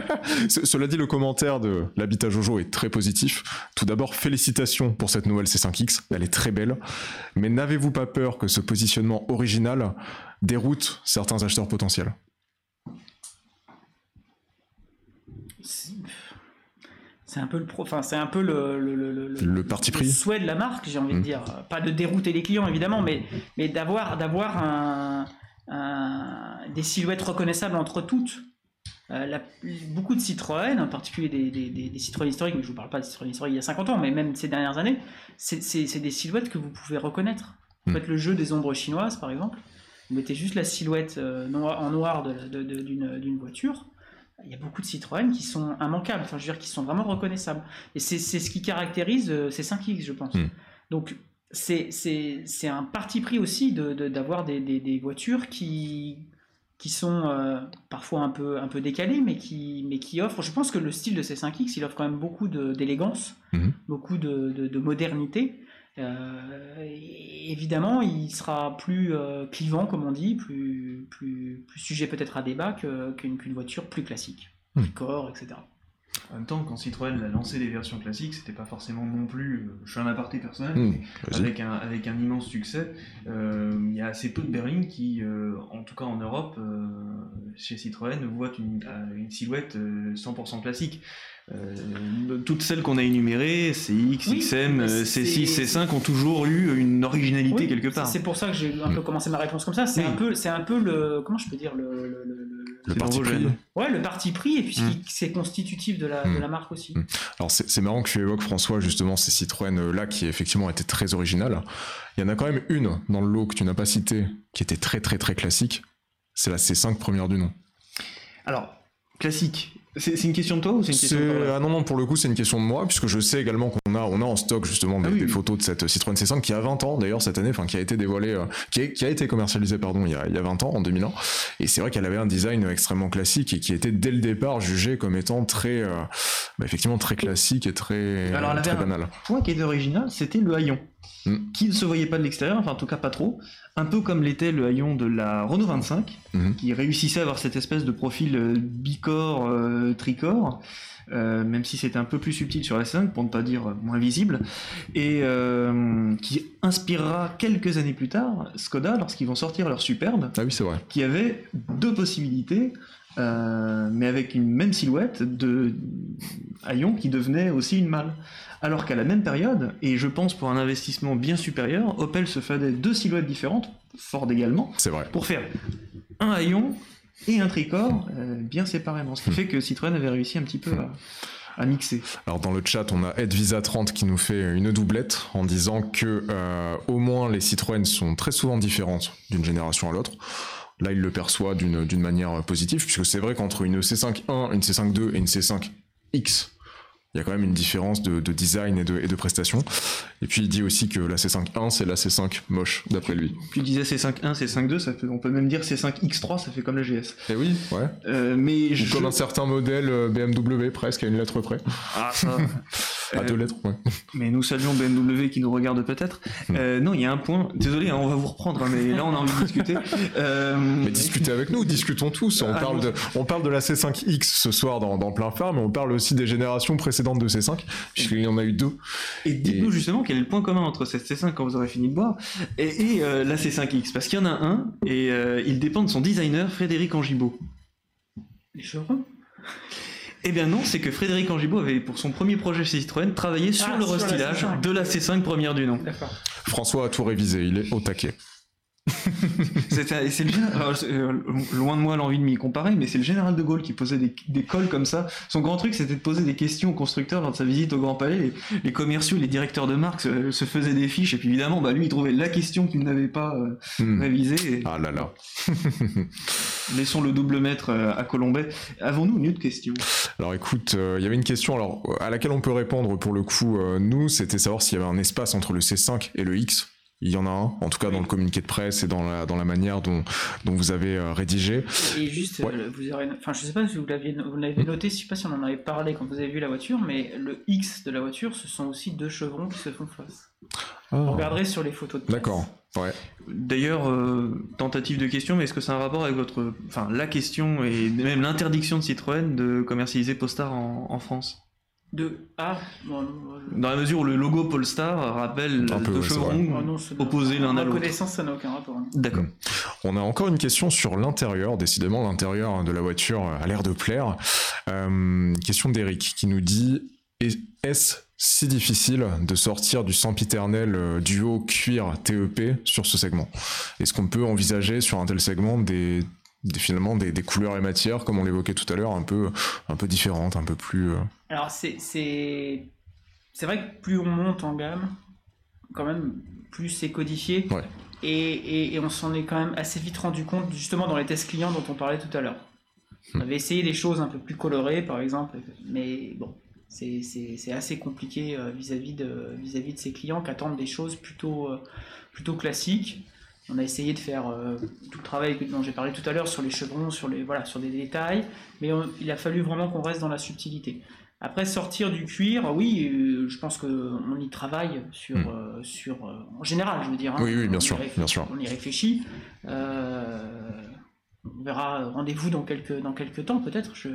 Cela dit, le commentaire de l'habitat Jojo est très positif. Tout d'abord, félicitations pour cette nouvelle C5X. Elle est très belle. Mais n'avez-vous pas peur que ce positionnement original déroute certains acheteurs potentiels? C'est un peu le pro, enfin c'est un peu le le, le, le- Le parti le pris souhait de la marque, j'ai envie de Mm. dire. Pas de dérouter les clients évidemment, mais mais d'avoir d'avoir un, un- des silhouettes reconnaissables entre toutes. Euh, la- beaucoup de Citroën, en particulier des, des, des- des Citroën historiques, mais je vous parle pas de Citroën historiques il y a 50 ans, mais même ces dernières années, c'est des silhouettes que vous pouvez reconnaître. Vous Mm. faites le jeu des ombres chinoises, par exemple. Vous mettez juste la silhouette euh, noir- en noir de- de- de- d'une d'une voiture. Il y a beaucoup de Citroën qui sont immanquables, enfin, je veux dire, qui sont vraiment reconnaissables. Et c'est ce qui caractérise euh, ces 5X, je pense. Mm. Donc, c'est un parti pris aussi de- de- d'avoir des, des- des voitures qui, qui sont euh, parfois un peu, un peu décalées, mais qui, mais qui offrent. Je pense que le style de ces 5X, il offre quand même beaucoup de- d'élégance, Mhm. beaucoup de, de- de modernité. Euh, évidemment, il sera plus euh, clivant, comme on dit, plus, plus, plus sujet peut-être à débat que- qu'une voiture plus classique, Hmm. corps, etc. En même temps, quand Citroën a lancé des versions classiques, c'était pas forcément non plus. euh, Je fais un aparté personnel, Hmm, mais avec un, avec un immense succès. Euh, il y a assez peu de berlines qui, euh, en tout cas en Europe, euh, chez Citroën, voient une, une silhouette euh, 100% classique. Euh, toutes celles qu'on a énumérées, CX, Oui, XM, mais euh, c'est- C6, C5, ont toujours eu une originalité Oui, quelque part. C'est pour ça que j'ai un peu commencé ma réponse comme ça. C'est Oui. un peu, c'est un peu le, comment je peux dire le, le- le- le- Le C'est parti pris. ouais, le parti pris et puis Mm. c'est constitutif de la, Mm. de la marque aussi. Mm. Alors c'est marrant que tu évoques François justement ces Citroën là qui effectivement étaient très originales. Il y en a quand même une dans le lot que tu n'as pas cité qui était très très très classique. C'est la C5 première du nom. Alors, classique. C'est une question de toi ou c'est une question de ah non non pour le coup c'est une question de moi puisque je sais également qu'on a on a en stock justement des, Ah oui, des oui. photos de cette Citroën C5 qui a 20 ans d'ailleurs cette année enfin qui a été dévoilée euh, qui, a, qui a été commercialisée pardon il y a, il y a 20 ans en 2001 et c'est vrai qu'elle avait un design extrêmement classique et qui était dès le départ jugé comme étant très euh, bah, effectivement très classique et très Alors, elle très avait un- banal. point qui était original, c'était le haillon. Mm. Qui ne se voyait pas de l'extérieur, enfin en tout cas pas trop. Un peu comme l'était le haillon de la Renault 25, Mhm. qui réussissait à avoir cette espèce de profil euh, bicorps, euh, tricorps, euh, même si c'était un peu plus subtil sur la 5, pour ne pas dire euh, moins visible, et qui inspirera quelques années plus tard Skoda lorsqu'ils vont sortir leur superbe, Ah oui c'est vrai. qui avait deux possibilités, euh, mais avec une même silhouette de haillon qui devenait aussi une malle. Alors qu'à la même période, et je pense pour un investissement bien supérieur, Opel se faisait deux silhouettes différentes, Ford également, vrai. pour faire un haillon et un tricorps euh, bien séparément. Ce qui Hmm. fait que Citroën avait réussi un petit peu à, à mixer. Alors dans le chat, on a Edvisa30 qui nous fait une doublette en disant que euh, au moins les Citroën sont très souvent différentes d'une génération à l'autre. Là, il le perçoit d'une d'une manière positive, puisque c'est vrai qu'entre une C5.1, une C5.2 et une C5X, il y a quand même une différence de, de design et de, et de prestations. Et puis il dit aussi que la C5.1, c'est la C5 moche, d'après lui. Tu disais C5.1, C5.2, ça fait, on peut même dire C5X3, ça fait comme la GS. Et oui, ouais. Euh, mais Ou je... comme un certain modèle euh, BMW, presque à une lettre près. Ah, ça. À Euh, deux lettres, ouais. mais nous saluons BMW qui nous regarde peut-être. Hmm. Euh, non, il y a un point. Désolé, hein, on va vous reprendre, hein, mais là on a envie de discuter. Euh, Mais discutez avec nous, discutons tous. On Ah, parle, de, on parle de la C5X ce soir dans, dans plein phare, mais on parle aussi des générations précédentes de C5, puisqu'il y en a eu deux. Et dites-nous Et- justement quel est le point commun entre cette C5 quand vous aurez fini de boire et, et, euh, la C5X. Parce qu'il y en a un et euh, il dépend de son designer, Frédéric Angibaud. Les cheveux Eh bien non, c'est que Frédéric Angibaud avait pour son premier projet chez Citroën travaillé sur Ah, le sur restylage C5. de la C5 première du nom. François a tout révisé, il est au taquet. C'était- c'est le alors, euh, loin de moi l'envie de m'y comparer, mais c'est le général de Gaulle qui posait des, des cols comme ça. Son grand truc, c'était de poser des questions aux constructeurs lors de sa visite au Grand Palais. Les, les commerciaux, les directeurs de marque se, se faisaient des fiches, et puis évidemment, bah, lui, il trouvait la question qu'il n'avait pas euh, Hmm. révisée. et Ah là là. Laissons le double maître euh, à Colombet. Avons-nous une autre question? Alors écoute, euh, il y avait une question alors à laquelle on peut répondre pour le coup, euh, nous, c'était savoir s'il y avait un espace entre le C5 et le X. Il y en a un, en tout cas dans le communiqué de presse et dans la, dans la manière dont, dont vous avez euh, rédigé. Et juste, Ouais. vous aurez, enfin, je sais pas si vous l'aviez, vous l'avez Mm. noté, je sais pas si on en avait parlé quand vous avez vu la voiture, mais le X de la voiture, ce sont aussi deux chevrons qui se font face. Vous regarderez sur les photos de. D'accord. Ouais. D'ailleurs, euh, tentative de question, mais est-ce que c'est un rapport avec votre, enfin, la question et même l'interdiction de Citroën de commercialiser Polestar en, en France? De ah, bon, non, je- Dans la mesure où le logo Polestar rappelle Un peu, deux ouais, chevrons oh, non, c'est- opposés l'un à l'autre. connaissance, ça n'a aucun rapport. D'accord. On a encore une question sur l'intérieur. Décidément, l'intérieur de la voiture a l'air de plaire. Euh, question d'Eric qui nous dit Est- Est-ce si difficile de sortir du sempiternel euh, duo cuir TEP sur ce segment? Est-ce qu'on peut envisager sur un tel segment des- finalement des, des couleurs et matières, comme on l'évoquait tout à l'heure, un peu, un peu différentes, un peu plus. euh, Alors c'est c'est c'est vrai que plus on monte en gamme, quand même plus c'est codifié. Ouais. Et, et- et on s'en est quand même assez vite rendu compte justement dans les tests clients dont on parlait tout à l'heure. On avait essayé des choses un peu plus colorées par exemple, mais bon, c'est- c'est c'est assez compliqué euh, vis-à-vis de, vis-à-vis de ces clients qui attendent des choses plutôt, euh, plutôt classiques. On a essayé de faire euh, tout le travail dont j'ai parlé tout à l'heure sur les chevrons, sur, les, voilà, sur des détails, mais on- il a fallu vraiment qu'on reste dans la subtilité. Après, sortir du cuir, oui, euh, je pense qu'on y travaille sur, Mm. euh, sur en général, je veux dire. hein. Oui, oui, bien sûr, réfléchit- bien sûr. On y réfléchit. On verra, rendez-vous dans quelques, dans quelques temps, peut-être. Je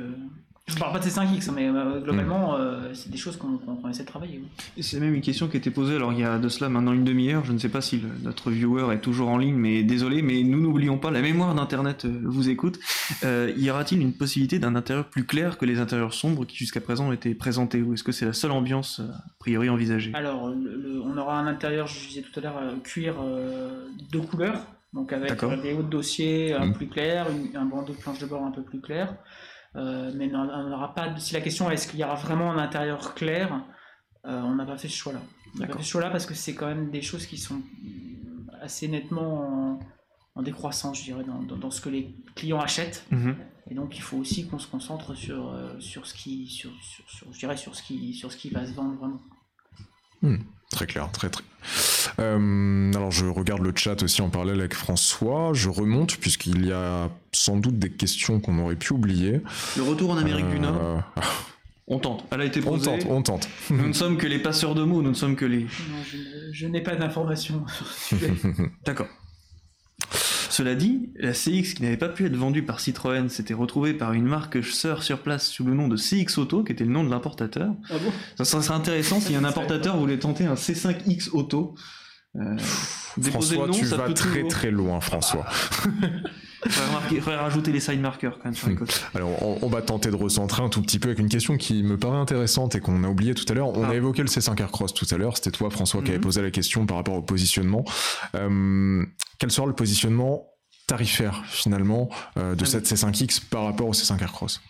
ne parle pas de ces 5X, mais euh, globalement, euh, c'est des choses qu'on essaie de travailler. oui. C'est même une question qui a été posée, alors il y a de cela maintenant une demi-heure, je ne sais pas si le- notre viewer est toujours en ligne, mais désolé, mais nous n'oublions pas, la mémoire d'Internet euh, vous écoute. Euh, y aura-t-il une possibilité d'un intérieur plus clair que les intérieurs sombres qui jusqu'à présent ont été présentés, ou est-ce que c'est la seule ambiance a priori envisagée? Alors, le- le- on aura un intérieur, je disais tout à l'heure, cuir deux couleurs, donc avec des hauts de dossier un Mm. plus clair, une- un bandeau de planche de bord un peu plus clair. Euh, mais non, on n'aura pas. Si la question est est-ce qu'il y aura vraiment un intérieur clair, euh, on n'a pas fait ce choix-là. On n'a pas fait ce choix-là parce que c'est quand même des choses qui sont assez nettement en, en décroissance, je dirais, dans, dans- dans ce que les clients achètent. Mhm. Et donc il faut aussi qu'on se concentre sur, euh, sur ce qui, sur, sur- sur- je dirais, sur ce qui, sur ce qui va se vendre vraiment. Très clair, très très. Euh, alors je regarde le chat aussi en parallèle avec François. Je remonte puisqu'il y a sans doute des questions qu'on aurait pu oublier. Le retour en Amérique du Nord, Euh, on tente. Elle a été on posée. tente, on tente. Nous ne sommes que les passeurs de mots, nous ne sommes que les... Non, je, n'ai pas d'informations sur ce sujet. D'accord. Cela dit, la CX qui n'avait pas pu être vendue par Citroën s'était retrouvée par une marque sœur sur place sous le nom de CX Auto, qui était le nom de l'importateur. ah bon? Ça, ça serait intéressant si un importateur voulait tenter un C5X Auto. Euh, François, le nom, tu ça vas peut très toujours- très loin, François. Faudrait, remarquer- faudrait rajouter les side markers quand même sur les côtés. Alors, on, on va tenter de recentrer un tout petit peu avec une question qui me paraît intéressante et qu'on a oublié tout à l'heure. On Ah. a évoqué le C5 Aircross tout à l'heure. C'était toi, François, qui Mhm. avait posé la question par rapport au positionnement. Euh, quel sera le positionnement tarifaire, finalement, euh, de Ah, cette C5X par rapport au C5 Aircross?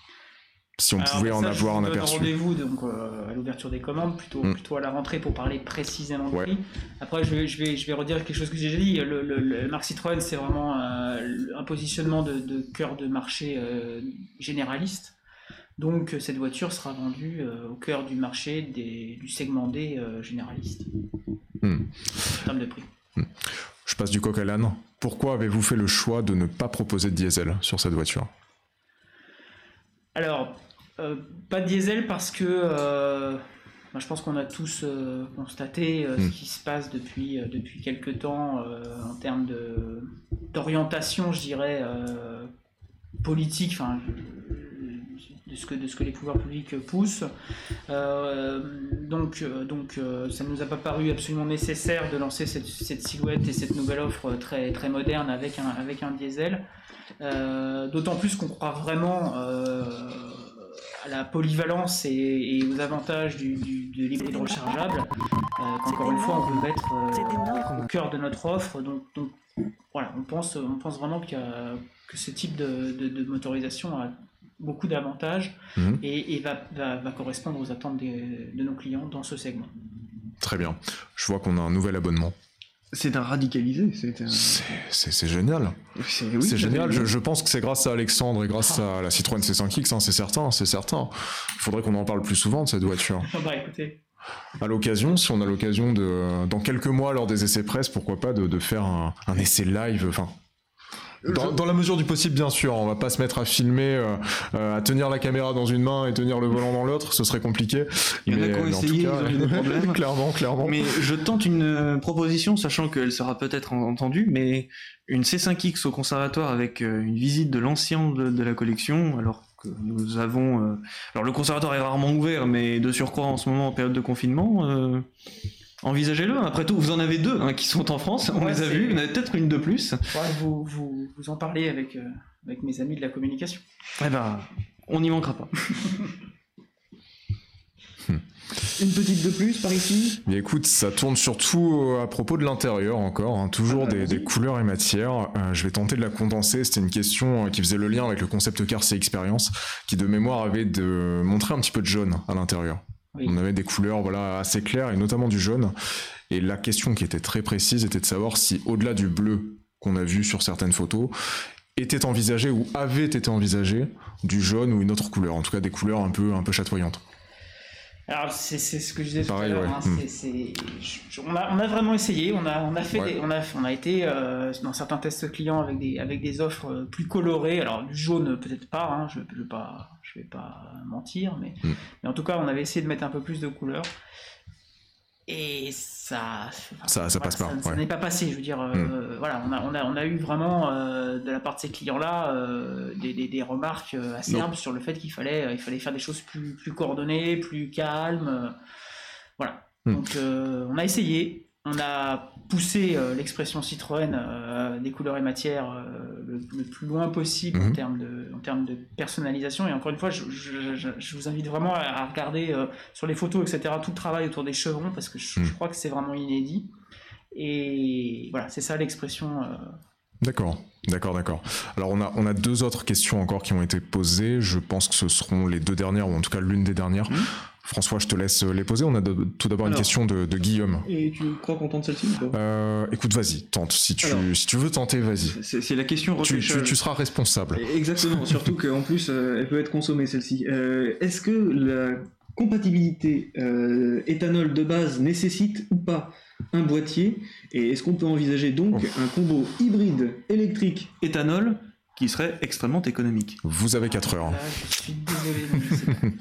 Si on Alors, pouvait en avoir un aperçu. rendez-vous donc euh, à l'ouverture des commandes, plutôt, Mm. plutôt à la rentrée pour parler précisément Ouais. prix. Après, je vais, je, vais, je vais redire quelque chose que j'ai déjà dit. Le, le, le Marque Citroën, c'est vraiment euh, un positionnement de, de cœur de marché euh, généraliste. Donc, cette voiture sera vendue au cœur du marché des, du segment D généraliste. Mm. En termes de prix. Je passe du coq à l'âne. Pourquoi avez-vous fait le choix de ne pas proposer de diesel sur cette voiture? Alors, euh, pas de diesel parce que euh, bah, je pense qu'on a tous euh, constaté ce qui se passe depuis, depuis quelques temps en termes d'orientation, je dirais, politique, enfin, de ce, que, de ce que les pouvoirs publics poussent. Euh, donc, euh, donc euh, ça ne nous a pas paru absolument nécessaire de lancer cette, cette silhouette et cette nouvelle offre très, très moderne avec un, avec un diesel. Euh, D'autant plus qu'on croit vraiment à la polyvalence et, et aux avantages du, du, de l'hybride rechargeable. Qu'encore une fois, on veut mettre au cœur de notre offre. Donc, donc voilà, on pense, on pense vraiment qu'il y a- que ce type de, de- de motorisation a beaucoup d'avantages Mhm. et, et va, va- va correspondre aux attentes des- de nos clients dans ce segment. Très bien. Je vois qu'on a un nouvel abonnement. C'est un radicalisé. C'est un... Génial. c'est oui, génial. Je, je pense que c'est grâce à Alexandre et grâce Ah. à la Citroën C5X, hein, c'est certain, c'est certain. Il faudrait qu'on en parle plus souvent de cette voiture. bah écoutez, À l'occasion, si on a l'occasion de, dans quelques mois, lors des essais presse, pourquoi pas de, de faire un, un essai live, enfin. Dans, Je- dans la mesure du possible, bien sûr. On va pas se mettre à filmer, euh, euh, à tenir la caméra dans une main et tenir le volant dans l'autre. Ce serait compliqué. Il y en a qui ont mais en tout essayé, cas, ils ont eu des problèmes. clairement, clairement. Mais je tente une euh, proposition, sachant qu'elle sera peut-être en- entendue, mais une C5X au conservatoire avec euh, une visite de l'ancien de, de la collection, alors que nous avons... euh, Alors le conservatoire est rarement ouvert, mais de surcroît en ce moment en période de confinement, euh, envisagez-le. Après tout, vous en avez deux hein, qui sont en France, on Ouais, les a vus, il y en a peut-être une de plus. vous, vous, vous en parlez avec, euh, avec mes amis de la communication. Eh ben, on n'y manquera pas. Hmm. une petite de plus par ici Mais écoute, ça tourne surtout euh, à propos de l'intérieur encore, hein, toujours Ah bah, des, couleurs et matières. Euh, je vais tenter de la condenser. C'était une question qui faisait le lien avec le concept car c'est expérience, qui de mémoire avait de montrer un petit peu de jaune à l'intérieur. On avait des couleurs voilà assez claires et notamment du jaune. Et la question qui était très précise était de savoir si au-delà du bleu qu'on a vu sur certaines photos était envisagé ou avait été envisagé du jaune ou une autre couleur, en tout cas des couleurs un peu un peu chatoyantes. Alors c'est ce que je disais Pareil, tout à l'heure. ouais. hein, on, a, on a vraiment essayé. On a, on a fait, Ouais. des- on a, on a été euh, dans certains tests clients avec des, avec des offres euh, plus colorées. Alors du jaune peut-être pas. hein, je, je vais pas, je vais pas mentir, mais, Hmm. mais en tout cas on avait essayé de mettre un peu plus de couleurs. Et ça, enfin, Ça- ça voilà, passe pas, Ça, n'est pas passé. Je veux dire, euh, voilà, on a, on a, on a eu vraiment euh, de la part de ces clients-là euh, des, des, des remarques acerbes sur le fait qu'il fallait, il fallait faire des choses plus, plus coordonnées, plus calmes. voilà. Hmm. Donc on a essayé, on a poussé euh, l'expression Citroën euh, des couleurs et matières euh, le, le plus loin possible en, Mhm. termes de, en termes de personnalisation. Et encore une fois, je, je- je- je vous invite vraiment à, regarder sur les photos, etc., tout le travail autour des chevrons, parce que je, Mhm. crois que c'est vraiment inédit. Et voilà, c'est ça l'expression. D'accord, d'accord, d'accord. Alors on a, on a deux autres questions encore qui ont été posées. Je pense que ce seront les deux dernières, ou en tout cas l'une des dernières. Mhm. François, je te laisse les poser. On a de- tout d'abord une question de, de Guillaume. Et tu crois qu'on tente celle-ci Euh, écoute, vas-y, tente. Si tu, Alors. si tu veux tenter, vas-y. C'est la question Tu, tu, seras responsable. Exactement, surtout qu'en plus, euh, elle peut être consommée celle-ci. Euh, Est-ce que la compatibilité euh, éthanol de base nécessite ou pas un boîtier? Et est-ce qu'on peut envisager donc un combo hybride électrique-éthanol qui serait extrêmement économique Vous avez 4 heures. je suis désolé.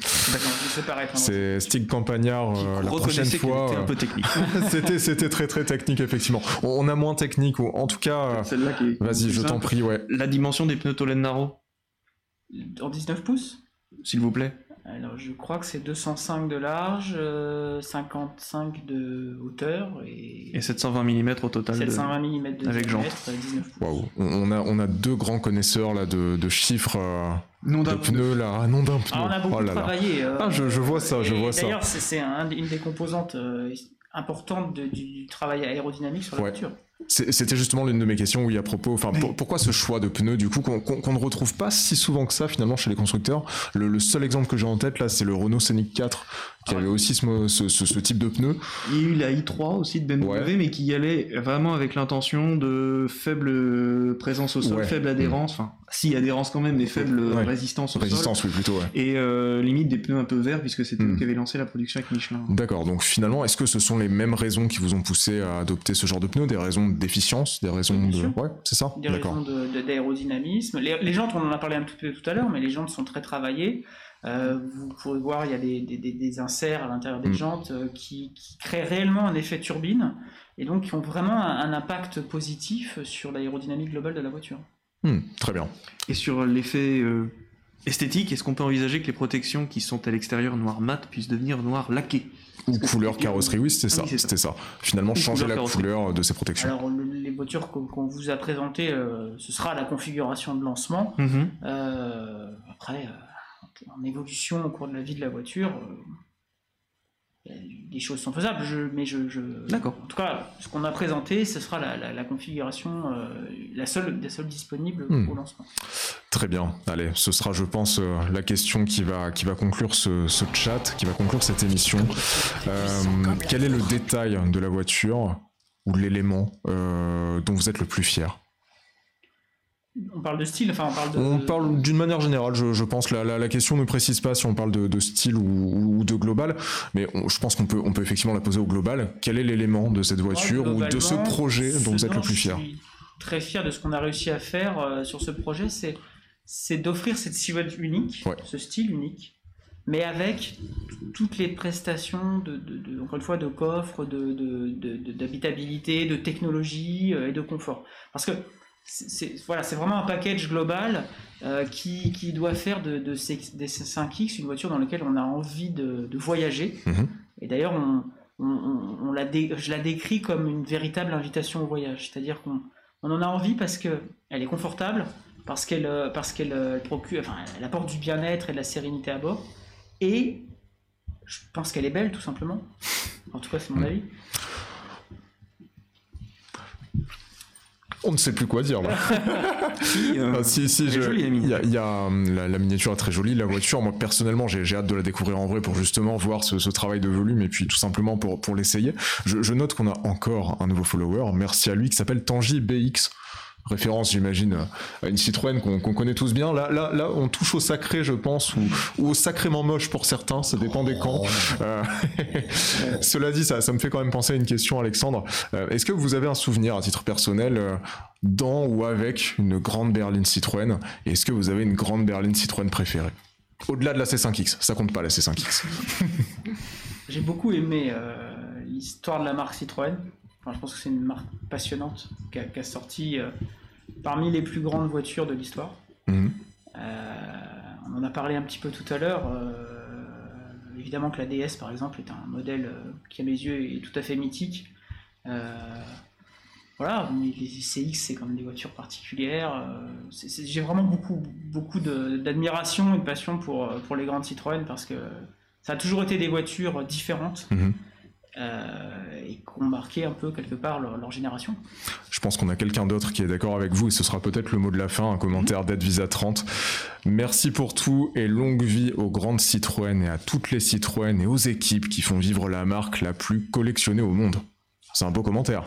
C'est Stig Campagnard euh, la prochaine fois. était un euh, peu technique. c'était, c'était très très technique effectivement. On, a moins technique ou en tout cas. euh, Celle-là qui est. Vas-y, je t'en prie, ouais. La dimension des pneus Tolednaro, En 19 pouces? S'il vous plaît. Alors, je crois que c'est 205 de large, euh, 55 de hauteur et, Et 720 mm au total. de- 720 mm de avec diamètre, 19 pouces. Waouh. On, a, on a deux grands connaisseurs là de, de chiffres euh, Non, de d'un- pneus là. Ah, non d'un pneu. Ah, on a beaucoup Oh là là. travaillé. euh, Ah, je- je vois ça, je vois ça. D'ailleurs, c'est- c'est un- une des composantes euh, importantes de- du, du travail aérodynamique sur la Ouais. voiture. C'était justement l'une de mes questions, oui, à propos. Enfin, pour- pourquoi ce choix de pneus, du coup, qu'on ne retrouve pas si souvent que ça, finalement, chez les constructeurs? Le, le seul exemple que j'ai en tête, là, c'est le Renault Scénic 4, qui Ah avait aussi ce, mo- ce, ce- ce type de pneus. Il y a eu la i3 aussi de BMW, Ouais. mais qui y allait vraiment avec l'intention de faible présence au sol, Ouais. faible adhérence, enfin, si adhérence quand même, mais faible Ouais. résistance au sol. Résistance, oui, plutôt. Et euh, limite des pneus un peu verts, puisque c'était Hmm. eux qui avaient lancé la production avec Michelin. D'accord, donc finalement, est-ce que ce sont les mêmes raisons qui vous ont poussé à adopter ce genre de pneus Des raisons d'efficience Des raisons de. Ouais, c'est ça Des raisons de- de- d'aérodynamisme. Les, les jantes, on en a parlé un tout peu tout à l'heure, mais les jantes sont très travaillées. Euh, vous pourrez voir, il y a des, des- des- des inserts à l'intérieur des Mm. jantes euh, qui, qui créent réellement un effet turbine et donc qui ont vraiment un, un impact positif sur l'aérodynamique globale de la voiture. Hmm, très bien. Et sur l'effet euh, esthétique, est-ce qu'on peut envisager que les protections qui sont à l'extérieur noir mat puissent devenir noir laqué Ou couleur carrosserie, oui, c'était Ah ça. oui, c'est ça. C'était ça. Finalement, Ou changer couleur la couleur de ces protections. Alors le- les voitures qu'on vous a présentées, euh, ce sera la configuration de lancement. Mhm. Euh, après, euh, en évolution au cours de la vie de la voiture, des choses sont faisables, je, mais je, je- D'accord. En tout cas, ce qu'on a présenté, ce sera la, la- la configuration, euh, la seule, la seule disponible Hmm. au lancement. Très bien. Allez, ce sera, je pense, euh, la question qui va, qui va conclure ce, ce chat, qui va conclure cette émission. Euh, quel est le détail de la voiture ou l'élément euh, dont vous êtes le plus fier? On parle de style, enfin on parle de. On parle d'une manière générale, je, je pense. La, la, la question ne précise pas si on parle de, de style ou, ou de global, mais on- je pense qu'on peut, on peut effectivement la poser au global. Quel est l'élément de cette voiture ou de ce projet dont vous êtes le plus fier Je suis très fier de ce qu'on a réussi à faire euh, sur ce projet, c'est c'est d'offrir cette silhouette unique, Ouais. ce style unique, mais avec toutes les prestations de, de- de- encore une fois, de coffre, d'habitabilité, de technologie euh, et de confort. Parce que c'est, voilà, c'est vraiment un package global euh, qui, qui doit faire de, de ces, des C5X une voiture dans laquelle on a envie de, de voyager. Mhm. Et d'ailleurs, on, on- on- on la dé- je la décris comme une véritable invitation au voyage. C'est-à-dire qu'on on en a envie parce qu'elle est confortable, parce qu'elle euh, parce qu'elle euh, procure, enfin, elle apporte du bien-être et de la sérénité à bord. Et je pense qu'elle est belle, tout simplement. En tout cas, c'est mon Mm. avis. On ne sait plus quoi dire là. Si, euh, Ah, si, si, elle est je- jolie, la il y a, miniature. il y a, hum, la, la miniature est très jolie, la voiture, moi personnellement j'ai j'ai hâte de la découvrir en vrai pour justement voir ce, ce travail de volume et puis tout simplement pour, pour l'essayer. Je, je note qu'on a encore un nouveau follower, merci à lui, qui s'appelle Tangi BX. Référence, j'imagine, à une Citroën qu'on connaît tous bien. Là, là, là, on touche au sacré, je pense, ou, ou au sacrément moche pour certains, ça dépend des camps. Euh, Cela dit, ça, ça me fait quand même penser à une question, Alexandre. Euh, Est-ce que vous avez un souvenir à titre personnel euh, dans ou avec une grande berline Citroën? Et est-ce que vous avez une grande berline Citroën préférée? Au-delà de la C5X, ça compte pas la C5X. J'ai beaucoup aimé l'histoire de la marque Citroën. Enfin, je pense que c'est une marque passionnante qui a, qui a sorti euh, parmi les plus grandes voitures de l'histoire. Mhm. Euh, on en a parlé un petit peu tout à l'heure. euh, évidemment que la DS, par exemple, est un modèle qui, à mes yeux, est tout à fait mythique. Voilà, mais les CX, c'est quand même des voitures particulières. J'ai vraiment beaucoup, beaucoup d'admiration et de passion pour, pour les grandes Citroën parce que ça a toujours été des voitures différentes Mhm. Euh, et qui ont marqué un peu quelque part leur, leur génération. Je pense qu'on a quelqu'un d'autre qui est d'accord avec vous et ce sera peut-être le mot de la fin, un commentaire d'Edvisa 30. Merci pour tout et longue vie aux grandes Citroën et à toutes les Citroën et aux équipes qui font vivre la marque la plus collectionnée au monde. C'est un beau commentaire.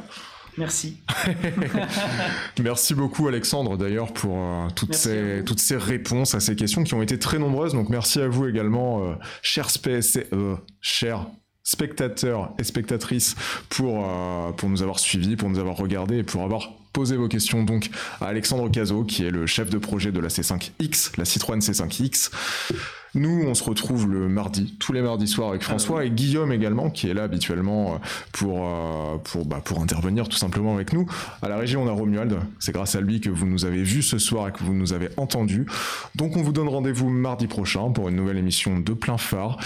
Merci. Merci beaucoup Alexandre d'ailleurs pour euh, toutes, Merci ces, toutes ces réponses à ces questions qui ont été très nombreuses. Donc merci à vous également, euh, chers, spé- euh, chers spectateurs et spectatrices, pour, euh, pour nous avoir suivis, pour nous avoir regardés et pour avoir posé vos questions donc à Alexandre Cazot qui est le chef de projet de la C5X, la Citroën C5X. Nous, on se retrouve le mardi, tous les mardis soirs avec François et Guillaume également, qui est là habituellement euh, pour, euh, pour, bah, pour intervenir tout simplement avec nous. À la régie, on a Romuald. C'est grâce à lui que vous nous avez vus ce soir et que vous nous avez entendus. Donc, on vous donne rendez-vous mardi prochain pour une nouvelle émission de plein phare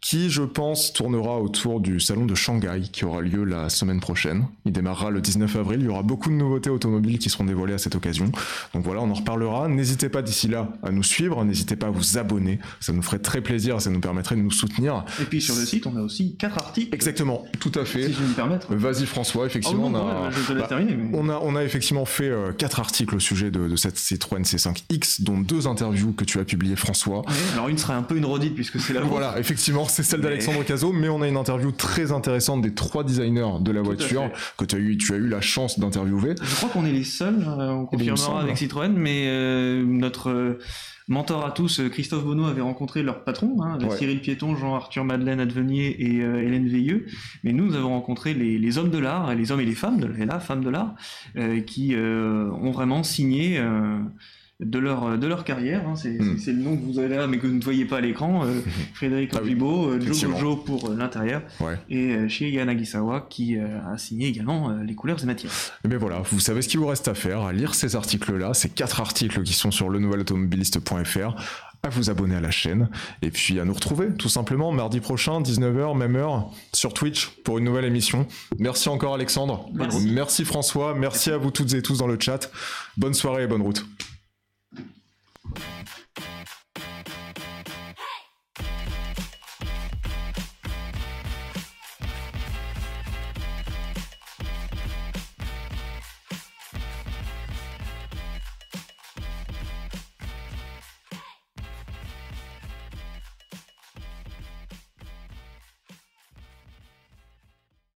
qui, je pense, tournera autour du salon de Shanghai qui aura lieu la semaine prochaine. Il démarrera le 19 avril. Il y aura beaucoup de nouveautés automobiles qui seront dévoilées à cette occasion. Donc voilà, on en reparlera. N'hésitez pas d'ici là à nous suivre. N'hésitez pas à vous abonner. Ça nous ferait très plaisir. Ça nous permettrait de nous soutenir. Et puis sur le site, on a aussi quatre articles. Exactement, tout à fait. Si je vais me permettre. Vas-y François, effectivement, non, on, a, ouais, je te laisse bah, terminer. mais- on, a, on a effectivement fait euh, quatre articles au sujet de, de cette Citroën C5X, dont deux interviews que tu as publiées François. Alors une sera un peu une redite puisque c'est la. Voilà, effectivement, c'est celle d'Alexandre Cazot, mais on a une interview très intéressante des trois designers de la Tout voiture que tu as eu, tu as eu la chance d'interviewer. Je crois qu'on est les seuls, euh, on Eh me confirmera avec Citroën, mais euh, notre euh, mentor à tous, Christophe Bonneau, avait rencontré leur patron, hein, Ouais. Cyril Piéton, Jean-Arthur Madeleine Advenier et euh, Hélène Veilleux. Mais nous, nous avons rencontré les, les hommes de l'art, les hommes et les femmes, de, et la femme de l'art, qui ont vraiment signé de leur, de leur carrière. hein. c'est Mm. c'est- le nom que vous avez là, mais que vous ne voyez pas à l'écran. euh, Frédéric Ah oui, Ojibo, euh, Joe effectivement. Gojo pour euh, l'intérieur, Ouais. et euh, chez Yanagisawa, qui euh, a signé également euh, les couleurs et matières. Et bien voilà, vous savez ce qu'il vous reste à faire, à lire ces articles-là, ces quatre articles qui sont sur le nouvelautomobiliste.fr, à vous abonner à la chaîne, et puis à nous retrouver tout simplement mardi prochain, 19h, même heure, sur Twitch pour une nouvelle émission. Merci encore Alexandre, Merci. merci François, merci à vous toutes et tous dans le chat. Bonne soirée et bonne route. Thank you.